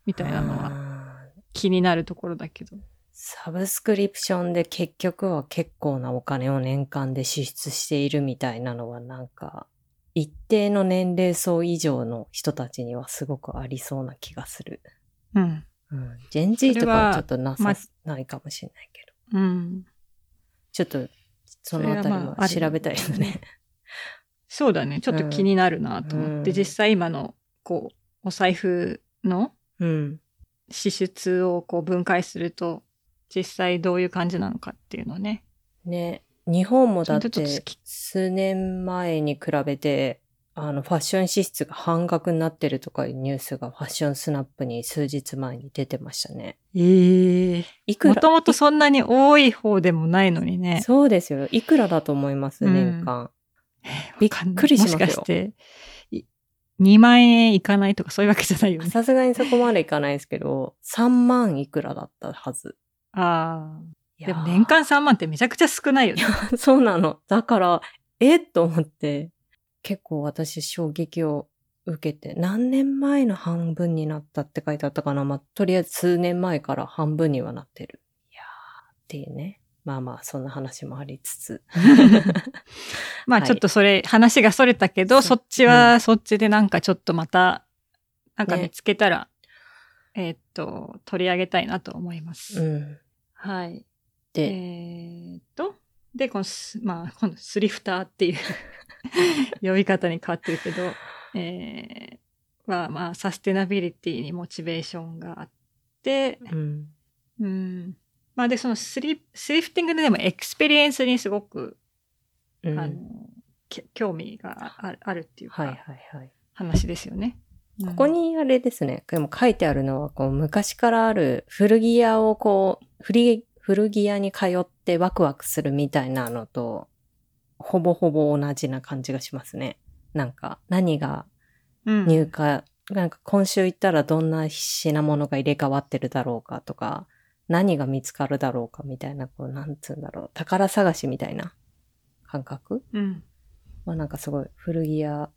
みたいなのはは。気になるところだけど。サブスクリプションで結局は結構なお金を年間で支出しているみたいなのはなんか、一定の年齢層以上の人たちにはすごくありそうな気がする。うん。うん。ジェンジーとかはちょっとなさ、まあないかもしれないけど。うん。ちょっと、そのあたりも調べたいよね。そうだね。ちょっと気になるなと思って、うん実際今の、こう、お財布のうん。支出をこう分解すると、実際どういう感じなのかっていうのをね。ね。日本もだって数年前に比べて、あの、ファッション支出が半額になってるとかいうニュースがファッションスナップに数日前に出てましたね。ええいくら？もともとそんなに多い方でもないのにね。そうですよ。いくらだと思います、うん年間。びっくりしますよもしかして、い2万円いかないとかそういうわけじゃないよね。さすがにそこまでいかないですけど、3万いくらだったはず。ああ。でも年間3万ってめちゃくちゃ少ないよね。そうなの。だから、え？っと思って、結構私衝撃を受けて、何年前の半分になったって書いてあったかな。まあ、とりあえず数年前から半分にはなってる。いやーっていうね。まあまあ、そんな話もありつつ。はいまあちょっとそれ、話がそれたけど、そそっちはそっちでなんかちょっとまた、なんかね見つけたら、えーっと、取り上げたいなと思います。うん。はい。で、えーっと、で、このス、まあ、今度 thrifter っていう呼び方に変わってるけど、えーは、まあ、サステナビリティにモチベーションがあって、うん。うん。まあ、で、そのスリ thrifting ででも experience にすごく、うんあの、き興味がああるっていうか、はいはいはい。話ですよね。ここにあれですね。でも書いてあるのは、こう、昔からある古着屋をこう、古古着屋に通ってワクワクするみたいなのと、ほぼほぼ同じな感じがしますね。なんか、何がうん、入荷、なんか今週行ったらどんな品物が入れ替わってるだろうかとか、何が見つかるだろうかみたいな、こう、なんつうんだろう、宝探しみたいな感覚うん。はなんかすごい古着屋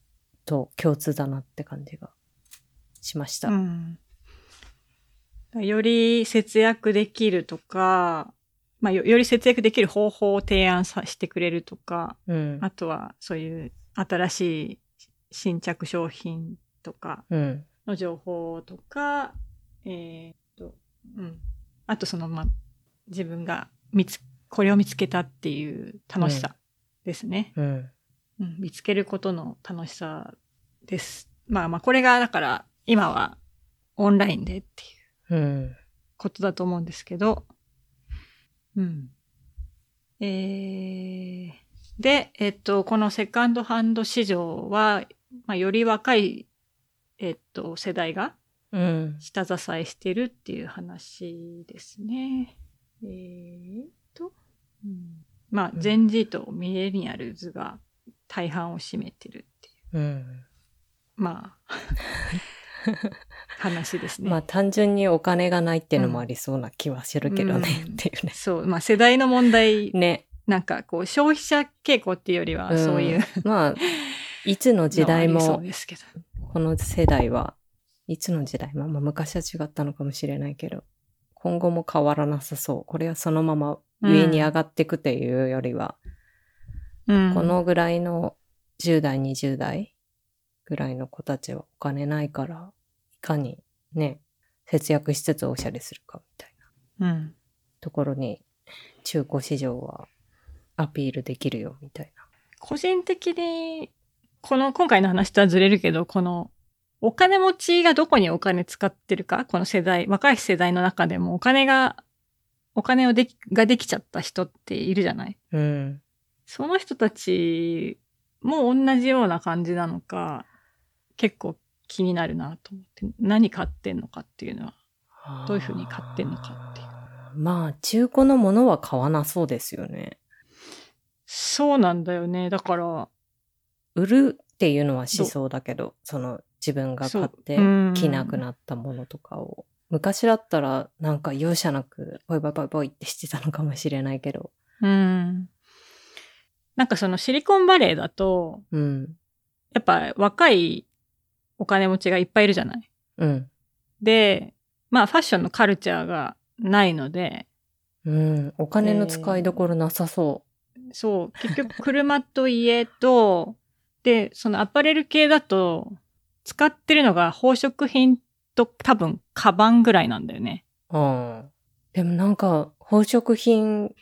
と共通だなって感じがしました。うん。より節約できるとか、まあよ、より節約できる方法を提案さしてくれるとか、うん。あとはそういう新しい新着商品とかうん。の情報とか、えーっと、うん。あとその、まあ、自分が見つ、これを見つけたっていう楽しさですね。うん。うん、見つけることの楽しさです。まあまあ、これがだから、今はオンラインでっていううん。ことだと思うんですけど、うん。えー、で、えっと、このセカンドハンド市場は、まあ、より若い、えっと、世代がうん。下支えしてるっていう話ですね。えーっと、うん、まあ、うんゼンジーとミレニアルズが大半を占めてるっていう、うん。まあ、話ですね。まあ単純にお金がないっていうのもありそうな気はするけどね、うんっていうね。そう、まあ世代の問題、ね。なんかこう消費者傾向っていうよりは、んそういうまあ、いつの時代も。この世代はいつの時代も、まあ昔は違ったのかもしれないけど、今後も変わらなさそう。これはそのまま上に上がっていくっていうよりは、うんこのぐらいの10代、20代ぐらいの子たちはお金ないから、いかにね、節約しつつおしゃれするかみたいなうん。ところに中古市場はアピールできるよみたいな。個人的に、この今回の話とはずれるけど、このお金持ちがどこにお金使ってるか、この世代、若い世代の中でもお金が、お金をでき、ができちゃった人っているじゃない？うん。その人たちも同じような感じなのか、結構気になるなと思って、何買ってんのかっていうのは。どういうふうに買ってんのかっていうまあ、中古のものは買わなそうですよね。そうなんだよね。だから、売るっていうのはしそうだけど、その自分が買って着なくなったものとかを。昔だったらなんか容赦なくポイポイポイポイってしてたのかもしれないけど。うん。なんかそのシリコンバレーだと、うん。やっぱ若いお金持ちがいっぱいいるじゃない。うん。で、まあファッションのカルチャーがないので、うん。お金の使いどころなさそそう、結局車と家と、で、そのアパレル系だと、使ってるのが宝飾品と多分カバンぐらいなんだよね。う。うん。でもなんか宝飾品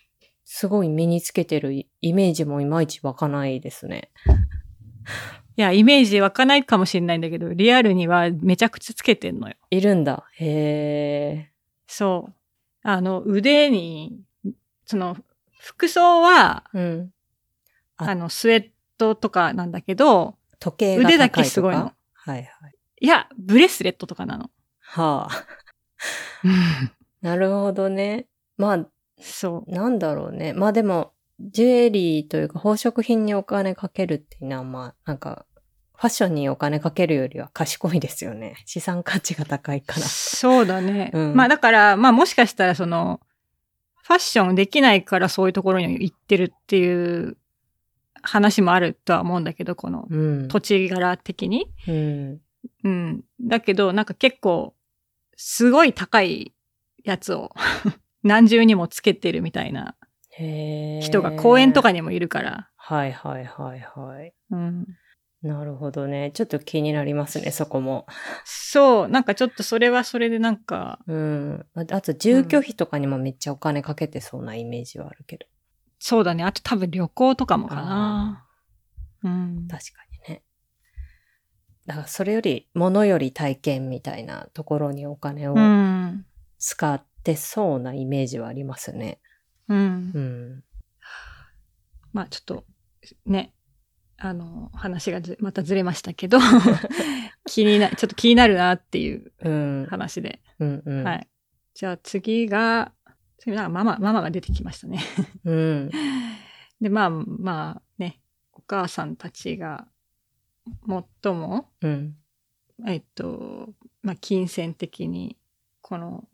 すごい身につけてるイメージもいまいち湧かないですね。いや、イメージ湧かないかもしれないんだけど、リアルにはめちゃくちゃつけてんのよ。いるんだ。へえ。そう。あの、腕に、その、服装は、うん。ああの、スウェットとかなんだけど、時計腕だけすごいの。はいはい。いや、ブレスレットとかなの。はあ。なるほどね。まあ、そなんだろうね。まあでも、ジュエリーというか宝飾品にお金かけるっていうのは、まあ、なんか、ファッションにお金かけるよりは賢いですよね。資産価値が高いかう。ら。そうだね。うんまあだから、まあもしかしたらその、ファッションできないからそういうところに行ってるっていう話もあるとは思うんだけど、このうん。土地柄的に。うん。うん。だけど、なんか結構、すごい高いやつを 何重にもつけてるみたいな。人が公園とかにもいるから。はいはいはいはい。うん。なるほどね。ちょっと気になりますね、そこも。そう、なんかちょっとそれはそれでなんか、うん。ああと、住居費とかにもめっちゃお金かけてそうなイメージはあるけど。そうだね。あと多分旅行とかもかな。うん。確かにね。だからそれより、物より体験みたいなところにお金をうん。使ってそうなイメージはありますね。うん。うん。まあちょっと、ね、あの、話がずまたずれましたけど、気にな、ちょっと気になるなっていううん。話で。うんうん。はい。じゃあ次が、次なんかママ、ママが出てきましたね。うん。で、まあまあね、お母さんたちが最も、うん。えっと、まあ金銭的に、この、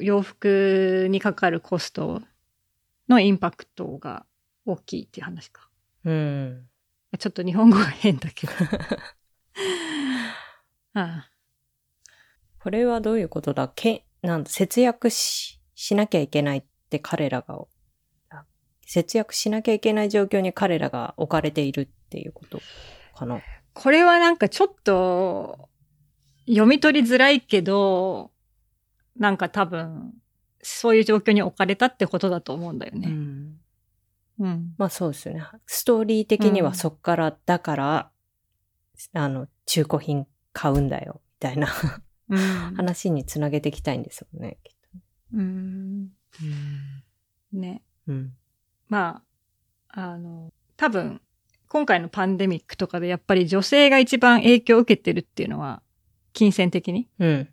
洋服にかかるコストのインパクトが大きいっていう話か。うん。ちょっと日本語が変だけど。ああこれはどういうことだけ、なんだ、節約し、しなきゃいけないって彼らが、あ節約しなきゃいけない状況に彼らが置かれているっていうことかな。これはなんかちょっと読み取りづらいけど、なんか多分、そういう状況に置かれたってことだと思うんだようね。ん。うん。まあそうですよね。ストーリー的にはそっから、だから、あの、中古品買うんだよ、みたいなうん。話につなげていきたいんですよね、きっうん。と。ね。うん。まあ、あの、多分、今回のパンデミックとかでやっぱり女性が一番影響を受けてるっていうのは、金銭的にうん。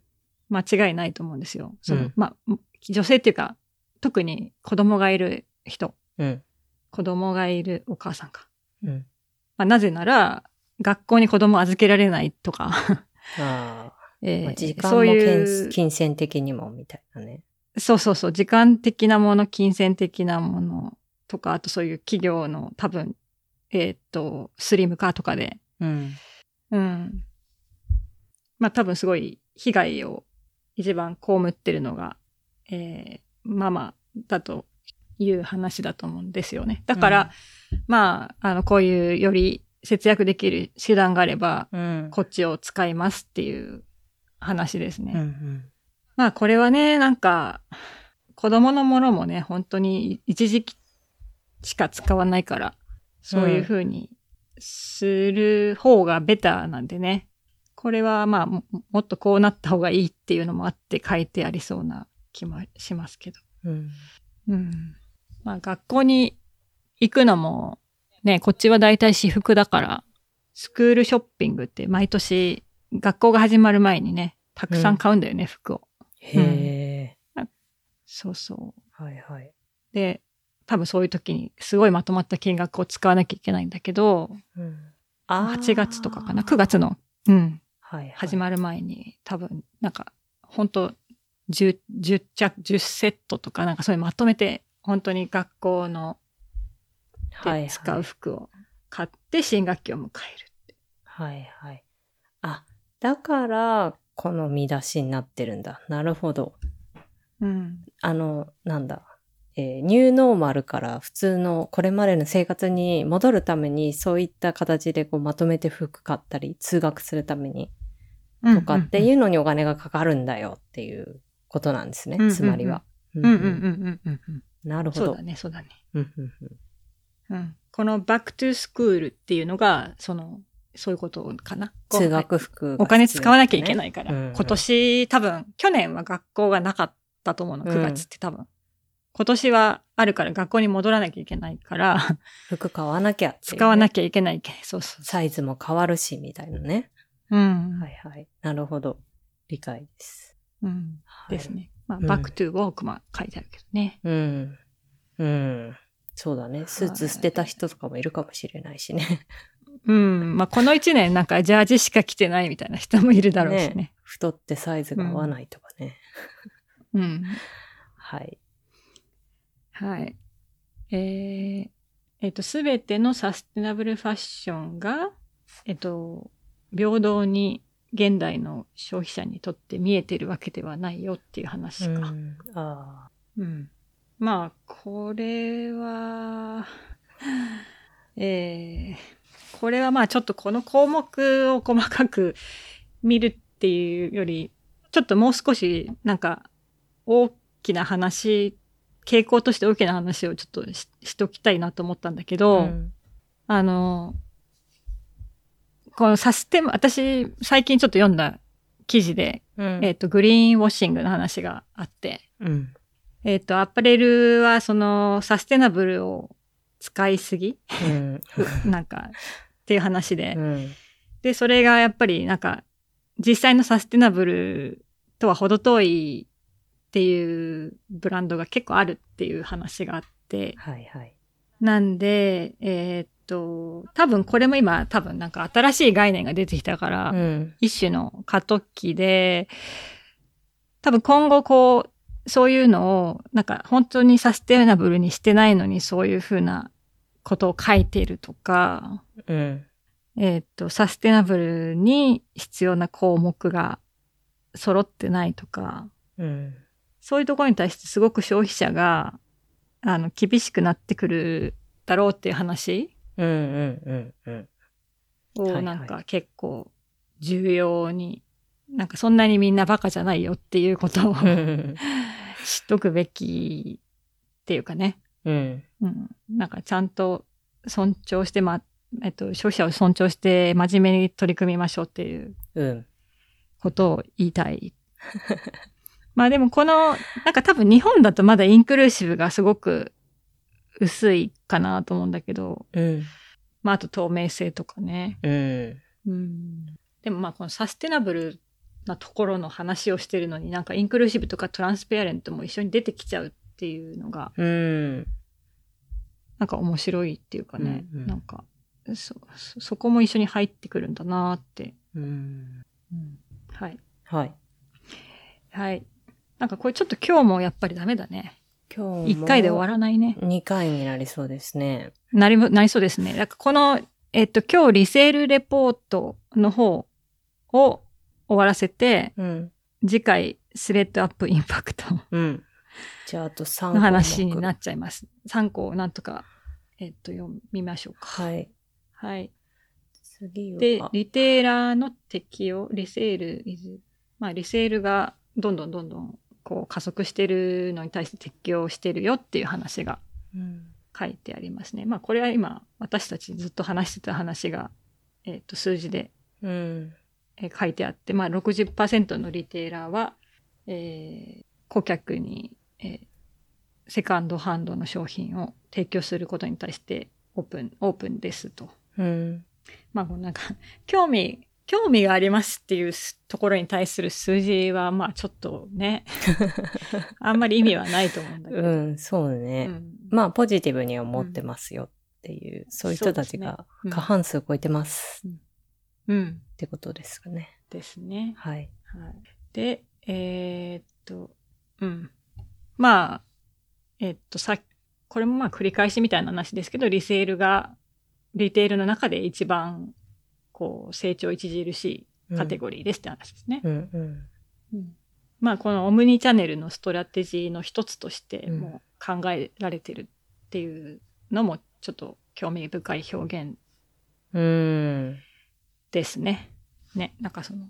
間違いないと思うんですよ。その、うんまあ、女性っていうか、特に子供がいる人、うん。子供がいるお母さんか。うん。まあ、なぜなら、学校に子供を預けられないとか、あ あ、えーまあ時間も金いう、金銭的にも、みたいなね。そうそうそう、時間的なもの、金銭的なものとか、あとそういう企業の多分、えーっと、スリム化とかで、うん。うん。まあ多分すごい被害を一番被ってるのが、えーママだという話だと思うんですよね。だから、まあ、あの、こういうより節約できる手段があれば、うん。こっちを使いますっていう話ですね。うんうん。まあこれはね、なんか、子供のものもね、本当に一時期しか使わないから、そういう風にする方がベターなんでね。これはまあも、もっとこうなった方がいいっていうのもあって書いてありそうな気もしますけど。うん。うん。まあ学校に行くのも、ね、こっちは大体私服だから、スクールショッピングって毎年学校が始まる前にね、たくさん買うんだよね、服を。へえ。そうそう。はいはい。で、多分そういう時にすごいまとまった金額を使わなきゃいけないんだけど、うん。あ8月とかかな、9月の、うん、はいはい、始まる前に多分、なんか、本当10、10着、10セットとかなんかそういうまとめて、本当に学校の使う服を買って新学期を迎える。はいはい。あ、だから、この見出しになってるんだ。なるほど。うん。あの、なんだ。えーニューノーマルから普通のこれまでの生活に戻るためにそういった形でこうまとめて服買ったり通学するためにとかっていうのにお金がかかるんだよっていうことなんですね。つまりは。うんうんうんうん。なるほど。そうだね、そうだね。うんうんうんうん。この back to school っていうのが、その、そういうことかな。通学服、お金使わなきゃいけないから。うんうん今年多分、去年は学校がなかったと思うの、うん9月って多分。今年はあるから学校に戻らなきゃいけないから、服買わなきゃね、使わなきゃいけないけ。そうそうそサイズも変わるし、みたいなね。う。うん。はいはい。なるほど。理解です。うん。はいです。ね。まあ、うんバックトゥーウォークマン書いてあるけどね。うん。うん。そうだね。スーツ捨てた人とかもいるかもしれないしね。うん。まあ、この一年なんかジャージしか着てないみたいな人もいるだろうしね。太ってサイズが合わないとかね。うん。はい。はい。えー、えっ、と、すべてのサステナブルファッションが、えっ、と、平等に現代の消費者にとって見えてるわけではないよっていう話か。うん、あうん。まあ、これは、えー、これはまあちょっとこの項目を細かく見るっていうより、ちょっともう少しなんか大きな話、傾向として大きな話をちょっとししときたいなと思ったんだけあ。ど、うんあの、このサステマ、私、最近ちょっと読んだ記事で、うん。えっ、と、グリーンウォッシングの話があって、うん。えっ、と、アパレルはそのサステナブルを使いすぎ？うん。なんか、っていう話で、うん。で、それがやっぱりなんか、実際のサステナブルとは程遠いっていうブランドが結構あるっていう話があって、はいはい。なんで、えーっと、多分これも今多分なんか新しい概念が出てきたから、うん。一種の過渡期で、多分今後こう、そういうのを、なんか本当にサステナブルにしてないのにそういうふうなことを書いているとか、うん。えーっと、サステナブルに必要な項目が揃ってないとか、うん。そういうところに対してすごく消費者が、あの、厳しくなってくるだろうっていう話うんうんうんうん。をなんか結構重要に、なんかそんなにみんなバカじゃないよっていうことをうん。知っとくべきっていうかね。うん。うん。なんかちゃんと尊重して、ま、えっと、消費者を尊重して真面目に取り組みましょうっていううん。ことを言いたい。まあでもこの、なんか多分日本だとまだインクルーシブがすごく薄いかなと思うんだけど、うん。まああと透明性とかね。うん。うん。でもまあこのサステナブルなところの話をしてるのになんかインクルーシブとかトランスペアレントも一緒に出てきちゃうっていうのがうん。なんか面白いっていうかね、うんうんなんかそ、そそこも一緒に入ってくるんだなって。うん。はい。はい。はい。なんかこれちょっと今日もやっぱりダメだね。今日も。一回で終わらないね。2回になりそうですね。なりも、なりそうですね。だからこの、えっと、今日リセールレポートの方を終わらせて、うん。次回スレッドアップインパクトうん。じゃあ、あと3の話になっちゃいます。3個をなんとか、えっと、読みましょうか。はい。はい。次は。で、リテーラーの適用、リセール、まあ、リセールがどんどんどんどんこう加速してるのに対して適用してるよっていう話がうん。書いてありますね。まあ、これは今、私たちずっと話してた話が、えっ、と、数字で、うん。えー書いてあって、まあ、60%のリテーラーは、えー顧客に、えーセカンドハンドの商品を提供することに対してオープン、オープンですと。うん。まあ、なんか、興味、興味がありますっていうところに対する数字は、まあ、ちょっとね、あんまり意味はないと思うんだけど。うん、そうね。うんまあ、ポジティブに思ってますよっていう、そういう人たちが過半数超えてますうん。ってことですかね。ですね。はい。はい。で、えーっと、うん。まあ、えっと、さこれもまあ繰り返しみたいな話ですけど、リセールが、リテールの中で一番、こう、成長著しいカテゴリーですって話ですね。うんうん。うんまあ、このオムニチャンネルのストラテジーの一つとしてうんもう考えられてるっていうのもちょっと興味深い表現うん。ですね。ね、なんかその、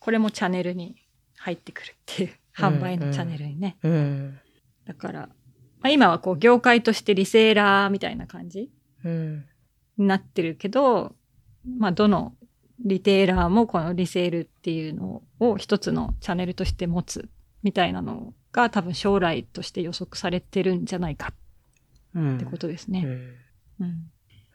これもチャンネルに入ってくるっていう、販売のチャンネルにね。うん。だから、まあ、今はこう業界としてリセーラーみたいな感じうん。になってるけど、まあどのリテーラーもこのリセールっていうのを一つのチャンネルとして持つみたいなのが多分将来として予測されてるんじゃないかうん。ってことですね。うん。うん。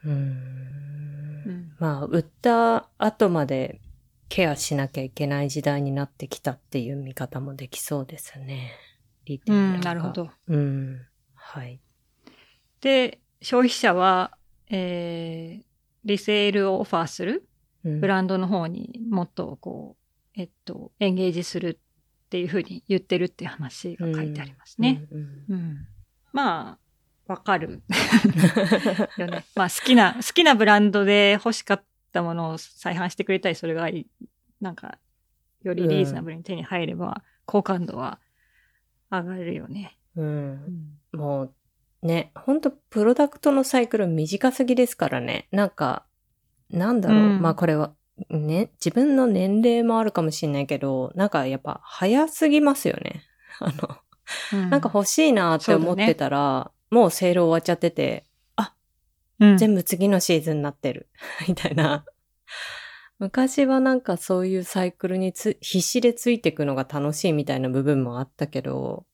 う。うんん。まあ、売った後までケアしなきゃいけない時代になってきたっていう見方もできそうですね。リテうん、ーラーがなるほ。ど。うん。はい。で、消費者は、えー、リセールをオファーする？うんブランドの方にもっとこう、えっと、エンゲージするっていうふうに言ってるっていう話が書いてありますね。。うんうんうん。まあ、わかる よね。まあ好きな、好きなブランドで欲しかったものを再販してくれたり、それがいなんか、よりリーズナブルに手に入れば、好感度は上がるよね。うんうん。もう、ね、ほんと、プロダクトのサイクル短すぎですからね。なんか、なんだろう。うんまあこれは、ね、自分の年齢もあるかもしれないけど、なんかやっぱ早すぎますよね。あの、うんなんか欲しいなって思ってたら、もうセール終わっちゃってて、うん、全部次のシーズンになってる。みたいな。昔はなんかそういうサイクルにつ必死でついていくのが楽しいみたいな部分もあったけど、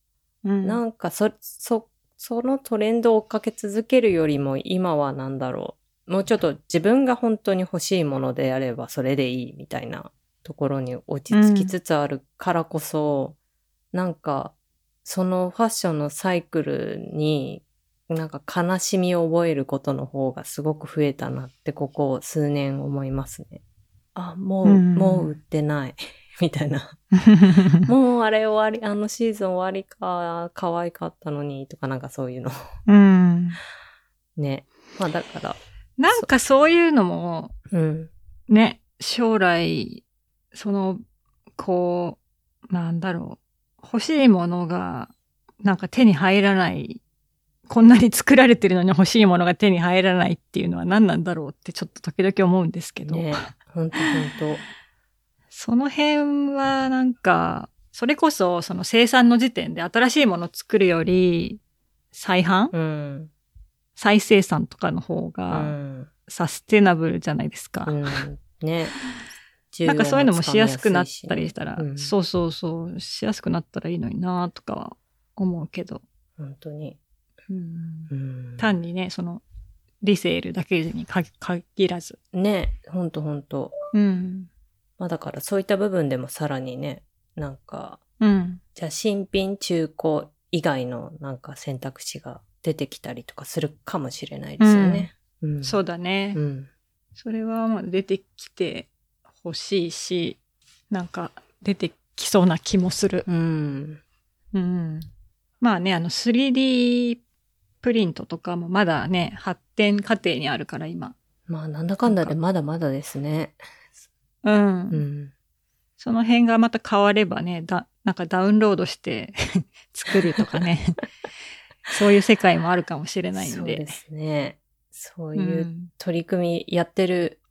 うんなんかそ、そ、そのトレンドを追っかけ続けるよりも今はなんだろう。もうちょっと自分が本当に欲しいものであればそれでいいみたいなところに落ち着きつつあるからこそ、なんかそのファッションのサイクルになんか悲しみを覚えることの方がすごく増えたなってここ数年思いますね。あ、もう、うんもう売ってない。みたいな。もうあれ終わり、あのシーズン終わりか、可愛かったのに、とかなんかそういうの。うん。ね。まあだから、なんかそういうのも、うん。ね、将来、その、こう、なんだろう、欲しいものが、なんか手に入らない、こんなに作られてるのに欲しいものが手に入らないっていうのは何なんだろうってちょっと時々思うんですけど、ね。ほんとほんと。その辺はなんか、それこそその生産の時点で新しいものを作るより、再販、うん。再生産とかの方うがん。サステナブルじゃないですか。うん。ね。なんかそういうのもしやすくなったりしたら、うんそうそうそう、しやすくなったらいいのになとかは思うけど、本当に。うんうん。単にね、その、リセールだけにか限らず。ね。ほんとほんと。うん。まあだからそういった部分でもさらにね、なんか、うん。じゃあ新品中古以外のなんか選択肢が出てきたりとかするかもしれないですよね。うん。そうだね。うん。それはまあ出てきてほしいし、なんか出てきそうな気もする。うん。うん。まあね、あの 3D プリントとかもまだね、発展過程にあるから今。まあなんだかんだでまだまだですね。うん。うん。その辺がまた変わればね、だ、なんかダウンロードして 作るとかね。そういう世界もあるかもしれないんで。そうですね。そうういうん取り組みやってる、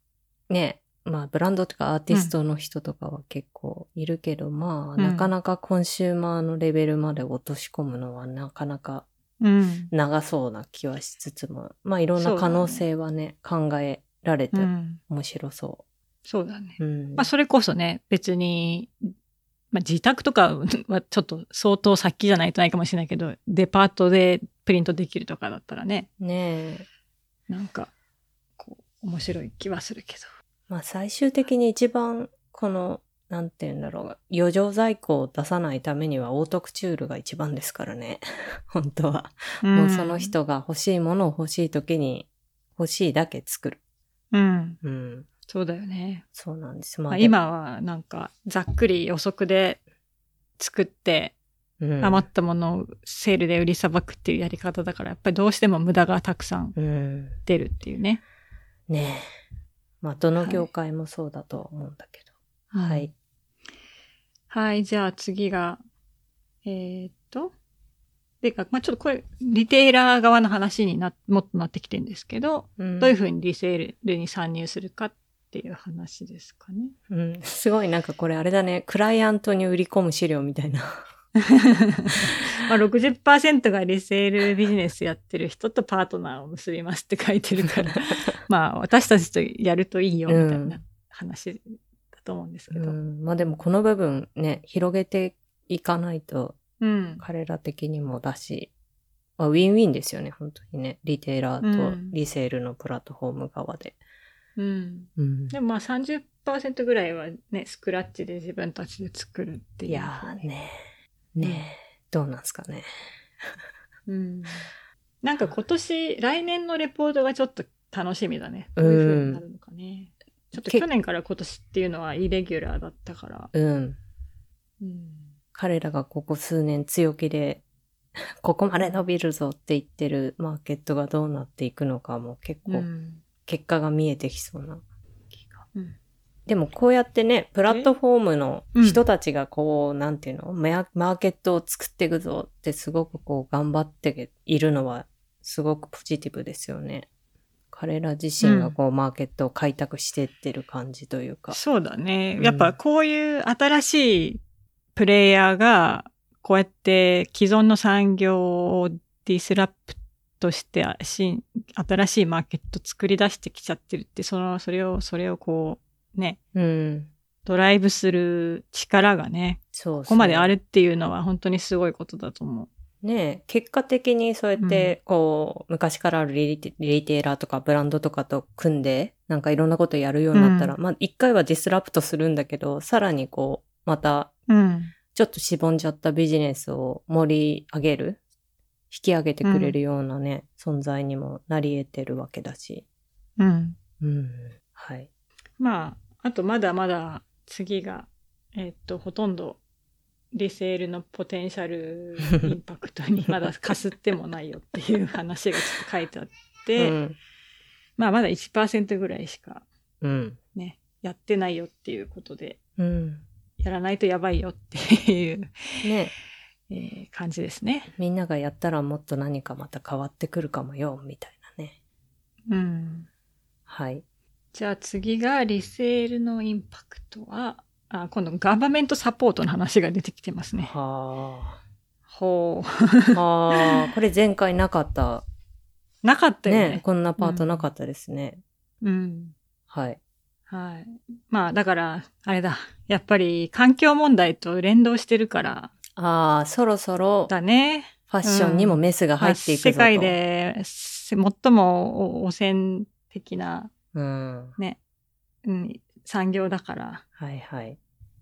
ね、まあブランドとかアーティストの人とかは結構いるけど、まあうんなかなかコンシューマーのレベルまで落とし込むのはなかなかうん。長そうな気はしつつも、まあいろんな可能性はね、考えられてうん。面白そそうだね。う。うん。まあそれこそね、別に、まあ自宅とかはちょっと相当先じゃないとないかもしれないけど、デパートでプリントできるとかだったらね、ねえ。なんか、こう、面白い気はするけど。まあ最終的に一番この、なんて言うんだろう、余剰在庫を出さないためにはオートクチュールが一番ですからね。本当は。もうその人が欲しいものを欲しい時に欲しいだけ作る。うん。うん。そうだよね。そうなんです。まあ、今はなんか、ざっくり予測で作って、うん、余ったものをセールで売りさばくっていうやり方だから、やっぱりどうしても無駄がたくさんうん。出るっていうね。ねえ。まあどの業界もそうだとは思うんだけど。はい。はい、じゃあ次が、えーっと、でか、まあちょっとこれ、リテイラー側の話にな、もっとなってきてるんですけど、うんどういうふうにリセールに参入するかっていう話ですかね。うん。すごいなんかこれあれだね。クライアントに売り込む資料みたいな。まあ60%がリセールビジネスやってる人とパートナーを結びますって書いてるから、まあ私たちとやるといいよみたいな話だと思うんですけど。うん。まあでもこの部分ね、広げていかないとうん。彼ら的にもだし、まあ、ウィンウィンですよね、本当にね。リテイラーとうんリセールのプラットフォーム側で。うん。うんでもまあ30%ぐらいはね、スクラッチで自分たちで作るっていう。いやーね、ねどうなんすかね。うん。なんか今年、来年のレポートがちょっと楽しみだね。どういう風になるのかね。ちょっとけ去年から今年っていうのはイレギュラーだったから。うん。うん。彼らがここ数年強気で、ここまで伸びるぞって言ってるマーケットがどうなっていくのかも結構うん。結果が見えてきそうな気が。うんでもこうやってね、プラットフォームの人たちがこう、なんていうの、ママーケットを作っていくぞってすごくこう頑張っているのはすごくポジティブですよね。彼ら自身がこう、マーケットを開拓していってる感じというか。そうだねう。んやっぱこういう新しいプレイヤーが、こうやって既存の産業を disrupt して新新しいマーケット作り出してきちゃってるって、その、それを、それをこう、ね、うん。ドライブする力がね、ここまであるっていうのは本当にすごいことだと思う。ねえ結果的にそうやって、こう、昔からあるリテ retailer とかブランドとかと組んで、なんかいろんなことやるようになったら、うまあ一回は disrupt するんだけど、さらにこう、またうん。ちょっとしぼんじゃったビジネスを盛り上げる、引き上げてくれるようなね、存在にもなり得てるわけだし。うん。うん。はい。まあ、あとまだまだ次が、えっと、ほとんどリセールのポテンシャルインパクトにまだかすってもないよっていう話がちょっと書いてあって、うん。まあまだ1%ぐらいしかうん。ね、やってないよっていうことで、うん。やらないとやばいよっていう、ねえー感じですね。みんながやったらもっと何かまた変わってくるかもよ、みたいなね。うん。はい。じゃあ次がリセールのインパクトは、あ、今度ガバメントサポートの話が出てきてますね。はほう。あ。はあ。これ前回なかった。なかったよね。ねこんなパートなかったですね。うん。はい。はい。まあ、だから、あれだ。やっぱり環境問題と連動してるからああ、そろそろだね。ファッションにもメスが入っていくぞと。世界でせ最も汚染的なうん。ね、うん、産業だから、はいはい。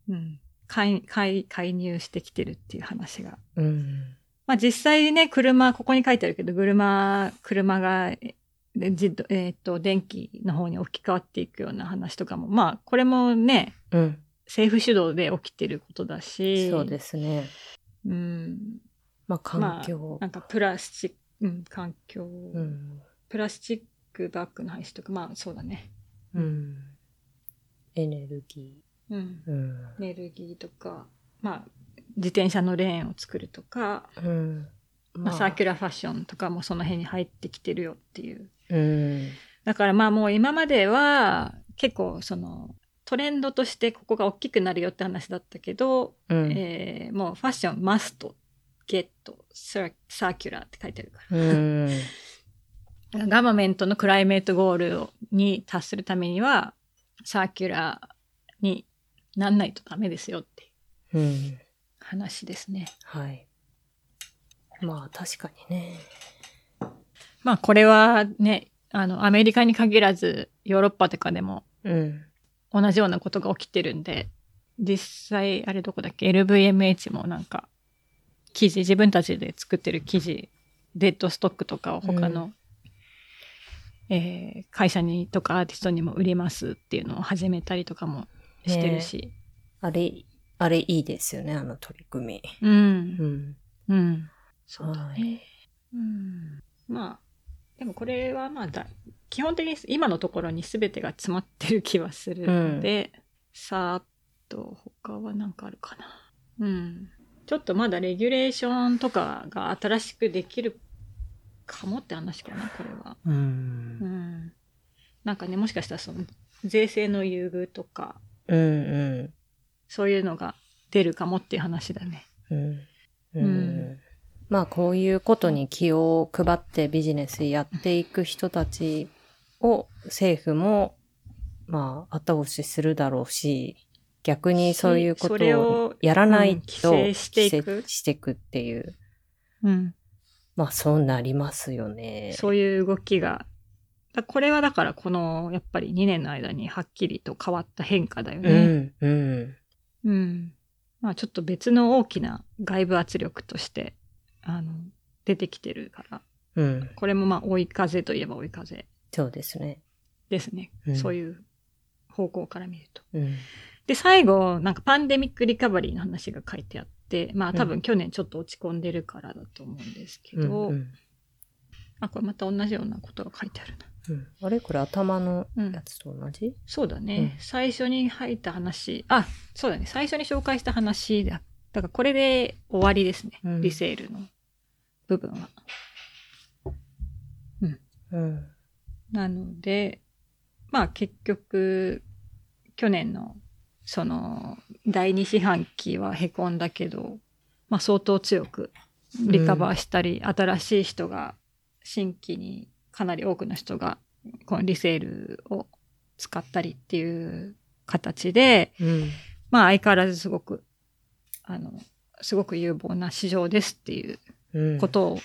うん、介介介入してきてるっていう話が。うん。まあ実際ね、車、ここに書いてあるけど、車、車が、え自動えっ、と、電気の方に置き換わっていくような話とかも、まあ、これもね、うん。政府主導で起きてることだし、そうですね。うん、まあ環境。なんかプラスチック、うん、環境、うん。プラスチックバッグの話とか、まあそうだね。うん。エネルギうん。ー。うん。エネルギーとか、まあ、自転車のレーンを作るとか、うん。まあ、 circular fashion とかもその辺に入ってきてるよっていう。うん。だからまあもう今までは結構そのトレンドとしてここが大きくなるよって話だったけど、うん。えーもう fashion must, get, サー circular って書いてあるから。うん。government の climate goal をに達するためには、 circular になんないとダメですよっていううん。話ですね。はい。まあ確かにね。まあこれはね、あの、アメリカに限らずヨーロッパとかでもうん。同じようなことが起きてるんで、実際、あれどこだっけ ?LVMH もなんか、記事、自分たちで作ってる記事、デッドストックとかを他の、えー会社にとかアーティストにも売りますっていうのを始めたりとかもしてるし。あれ、あれいいですよね、あの取り組み。うんう。ん。うん。そうだはね。うん。まあ、でもこれはまあだ、基本的に今のところに全てが詰まってる気はするので、さーっと他は何かあるかな。うん。ちょっとまだレギュレーションとかが新しくできるかもって話かな、これは。う。うんん。なんかね、もしかしたらその、税制の優遇とか、うんうそういうのが出るかもっていう話だね。ん。うん。ううんん。まあこういうことに気を配ってビジネスやっていく人たちを政府もまあ後押しするだろうし、逆にそういうことををやらないうんと規制していくっていう。うん。まあそうなりますよね。そういう動きが、だこれはだからこの、やっぱり2年の間にはっきりと変わった変化だようね。ん、うん。うん。まあちょっと別の大きな外部圧力として、あの、出てきてるから、うん。これもまあ追い風といえば追い風そうですね。ですね。うんそういう方向から見ると。うん。で、最後、なんかパンデミックリカバリーの話が書いてあって、まあ多分去年ちょっと落ち込んでるからだと思うんですけど、うんあ、これまた同じようなことが書いてあるな。うんあれこれ頭のうんやつと同じ、そうだね、うん最初に入った話、あ、そうだね。最初に紹介した話だ。だからこれで終わりですね。うんリセールの部分は。うん。なので、まあ結局、去年のその第二四半期は凹んだけど、まあ相当強くリカバーしたり、新しい人が、新規にかなり多くの人が、このリセールを使ったりっていう形で、うん。まあ相変わらずすごく、あの、すごく有望な市場ですっていううん。ことを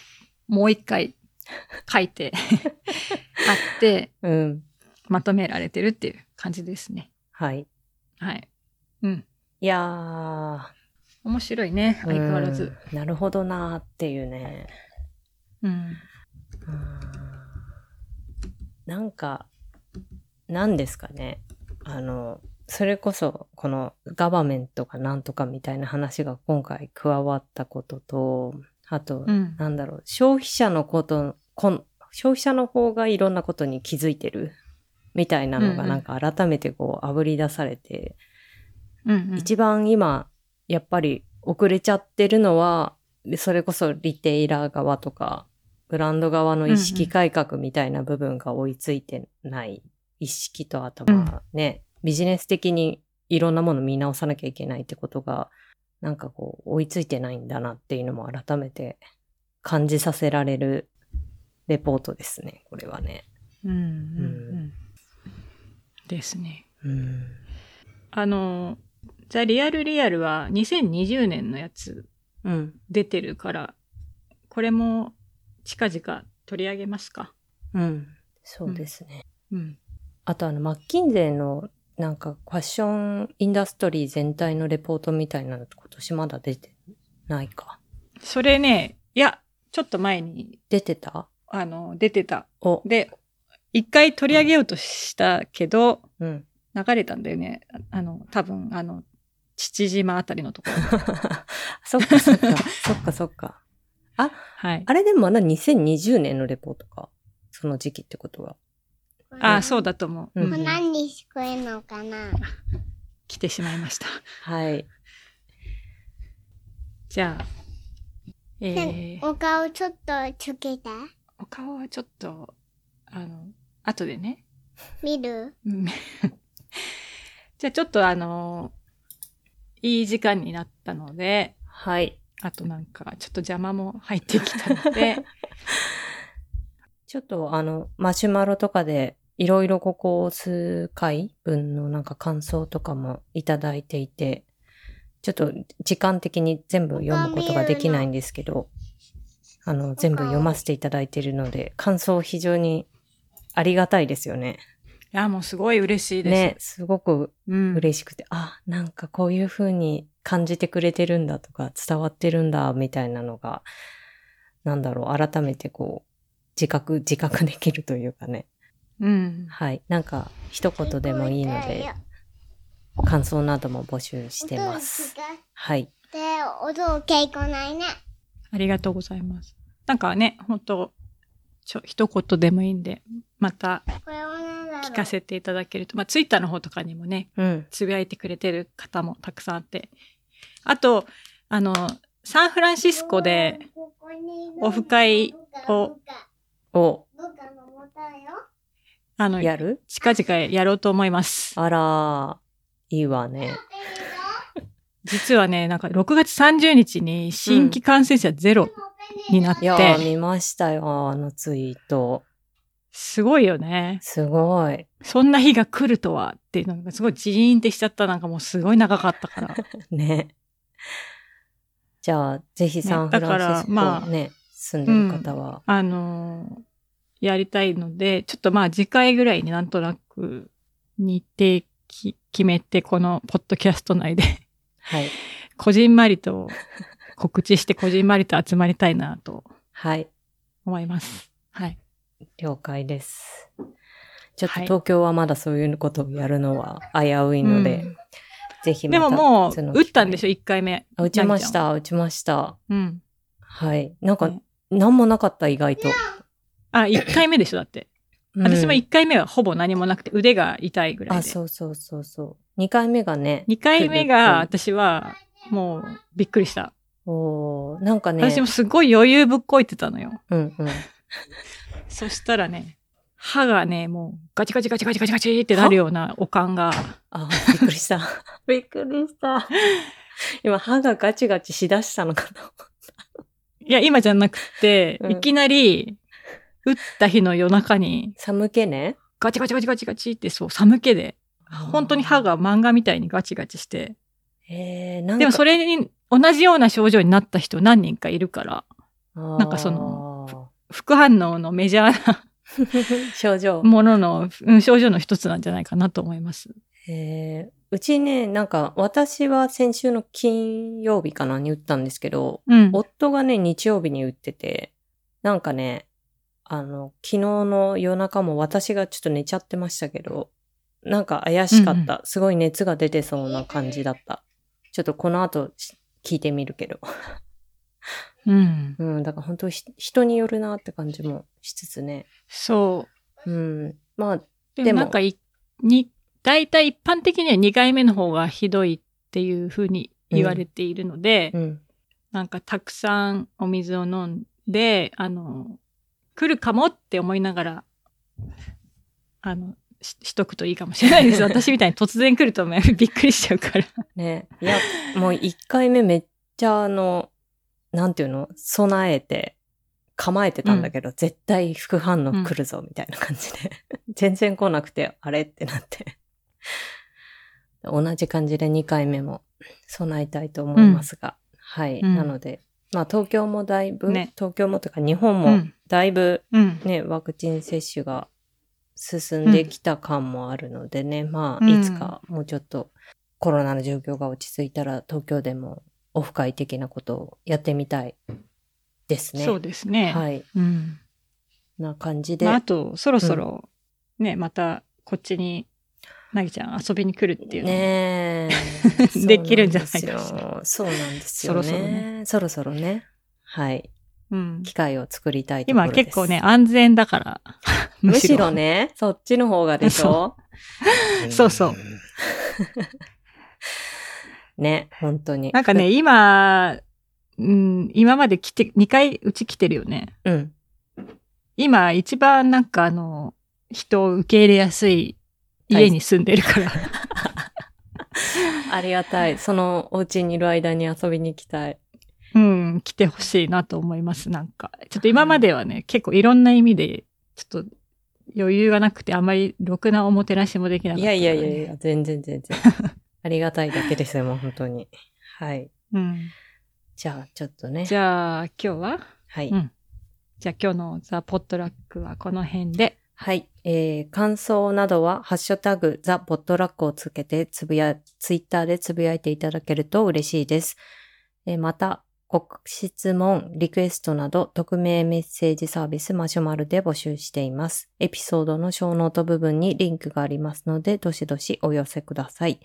もう一回 書いてあって、うん。まとめられてるっていう感じですね。はい。はい。うん。いやー。面白いね、相変わらず。うん。なるほどなーっていうね。うん。うんなんか、なんですかね。あの、それこそ、このガバメントかなんとかみたいな話が今回加わったことと、あと、うん。なんだろう、消費者のこと、こん消費者の方がいろんなことに気づいてるみたいなのがなんか改めてこう、あぶり出されて、うんうん、一番今、やっぱり遅れちゃってるのは、それこそリテイラー側とか、ブランド側の意識改革みたいな部分が追いついてない意識と、あとまあね、ビジネス的にいろんなもの見直さなきゃいけないってことが、なんかこう、追いついてないんだなっていうのも改めて感じさせられるレポートですね、これはね。うんうんうん。ですね。うん。あの、ザ・リアル・リアルは2020年のやつうん。出てるから、これも近々取り上げますか。うん。そうですね。うん。あとあの、マッキンゼーのなんかファッションインダストリー全体のレポートみたいなのって今年まだ出てないか。それね、いや、ちょっと前に、出てた？あの、出てた。お、で、一回取り上げようとしたけど、うん。流れたんだよね。ああの、多分、あの、父島あたりのところ。そっかそっか、そっかそっか。はい。あれでもまだ2020年のレポートか？その時期ってことは。ああ、そうだと思う。うん何に聞こえるのかな？来てしまいました。はい。じゃあ、えー、お顔ちょっとつけて。お顔はちょっと、あの、後でね。見る？うん じゃあちょっとあの、いい時間になったので、はい。あとなんか、ちょっと邪魔も入ってきたので、ちょっとあの、マシュマロとかでいろいろここ数回分のなんか感想とかもいただいていて、ちょっと時間的に全部読むことができないんですけど、あの、全部読ませていただいているので、感想非常にありがたいですよね。いや、もうすごい嬉しいです。ね、すごくうん。嬉しくて、あ、なんかこういう風に感じてくれてるんだとか、伝わってるんだ、みたいなのが、なんだろう、改めてこう、自覚、自覚できるというかね。うん。はい。なんか、一言でもいいので、感想なども募集してます。はい。で、音稽古ないね。ありがとうございます。なんかね、本当ちょ、一言でもいいんで、また聞かせていただけると、まあ、ツイッターの方とかにもね、うん。つぶやいてくれてる方もたくさんあって。あと、あの、サンフランシスコで、オフ会をお、部下のもたよ。あの、やる？近々やろうと思います。あら、いいわね。実はね、なんか6月30日に新規感染者ゼロ、になっていやー、見ましたよ、あのツイート。すごいよね。すごい。そんな日が来るとはっていうのがすごいジーンってしちゃったなんかもうすごい長かったから。ね。じゃあ、ぜひサンフランシスコ、ねだからまあね、住んでる方は。あのーやりたいので、ちょっとまあ次回ぐらいになんとなく日程き決めて、このポッドキャスト内で、はい。こじんまりと告知してこじんまりと集まりたいなとはい。思います。はい。了解です。ちょっとはい東京はまだそういうことをやるのは危ういので、うんぜひまたでももう打ったんでしょ、ょ1回目。打ちました、打ちました。うん。はい。なんか、ねなんもなかった、意外と。あ、1回目でしょ、だって。うん私も1回目はほぼ何もなくて腕が痛いぐらいあ、で。そうそうそうそう。2回目がね。2回目来がる私はもうびっくりした。おーなんかね。私もすごい余裕ぶっこいてたのよ。うんうん。そしたらね、歯がね、もうガチガチガチガチガチガチってなるようなおかんが、あ、びっくりした。びっくりした。今、歯がガチガチしだしたのかな。いや、今じゃなくて、うんいきなり、打った日の夜中に、寒気ね。ガチガチガチガチガチってそう、寒気で、本当に歯が漫画みたいにガチガチして、えー、なんかでもそれに同じような症状になった人何人かいるから、なんかその副反応のメジャーな 症状。ものの、うん症状の一つなんじゃないかなと思います。えーうちね、なんか私は先週の金曜日かなに打ったんですけど、うん。夫がね、日曜日に打ってて、なんかね、あの、昨日の夜中も私がちょっと寝ちゃってましたけど、なんか怪しかった。すごい熱が出てそうな感じだった。ちょっとこの後し聞いてみるけど。うん。うん、だから本当ひ人によるなって感じもしつつね。そうん。まあ、う。ででももなんかい、に、大体一般的には2回目の方がひどいっていうふうに言われているので、うん。なんかたくさんお水を飲んで、あの、来るかもって思いながら、あの、ししとくといいかもしれないです。私みたいに突然来るとね びっくりしちゃうから。ね。いや、もう一回目めっちゃあの、なんていうの？備えて、構えてたんだけど、絶対副反応来るぞ、みたいな感じで。全然来なくて、あれ？ってなって。同じ感じで2回目も備えたいと思いますが。はい。うんなので、まあ東京もだいぶ、ね東京もというか日本もうん。だいぶうん。ね、ワクチン接種が進んできた感もあるのでね、まあ、うんいつかもうちょっとコロナの状況が落ち着いたら東京でもオフ会的なことをやってみたいですね。そうですね。はい。うん。な感じで。まあ、あと、そろそろ、ね、また、こっちに、なぎちゃん遊びに来るっていうねえ できるんじゃないですよ。そうなんですよね。そろそろねそろそろね。はい。うん。機会を作りたいと今。結構ね、安全だから。むしろ。ね、そっちの方がでしょ？そうそう。ね、本当に。なんかね、今、うん、今まで来て、2回うち来てるよね。うん。今、一番なんかあの、人を受け入れやすい家に住んでるから。ありがたい。そのお家にいる間に遊びに行きたい。うん、来てほしいなと思います、なんか。ちょっと今まではね、結構いろんな意味で、ちょっと余裕がなくて、あまりろくなおもてなしもできなかった、いやいやいやいや、。全然全然。ありがたいだけですよ、もう本当に。はい。うん。じゃあ、ちょっとね。じゃあ、今日は？はい。うんじゃあ今日のザ・ポットラックはこの辺で。はい。えー、感想などは、ハッシュタグ、ザ・ポットラックをつけて、つぶや、ツイッターでつぶやいていただけると嬉しいです。えーまた、ご質問、リクエストなど、匿名メッセージサービスマシュマロで募集しています。エピソードのショーノート部分にリンクがありますので、どしどしお寄せください。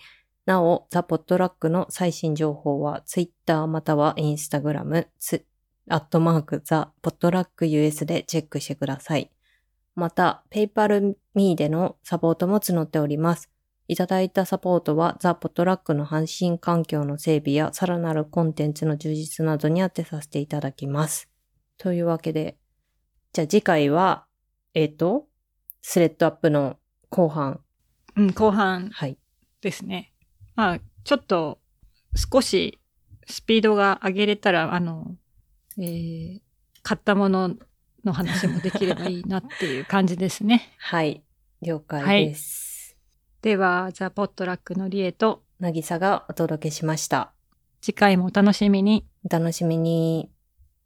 なお、ザ・ポットラックの最新情報は、ツイッターまたはインスタグラム、つ、アットマーク、ザ・ポットラック US でチェックしてください。また、PayPal Me でのサポートも募っております。いただいたサポートは、ザ・ポットラックの配信環境の整備や、さらなるコンテンツの充実などに当てさせていただきます。というわけで、じゃあ次回は、えっ、と、スレッドアップの後半。うん、後半はい。ですね。まあ、ちょっと少しスピードが上げれたら、あの、えー買ったものの話もできればいいなっていう感じですね。はい。了解です。では、ザ・ポットラックのリエとなぎさがお届けしました。次回もお楽しみに。お楽しみに。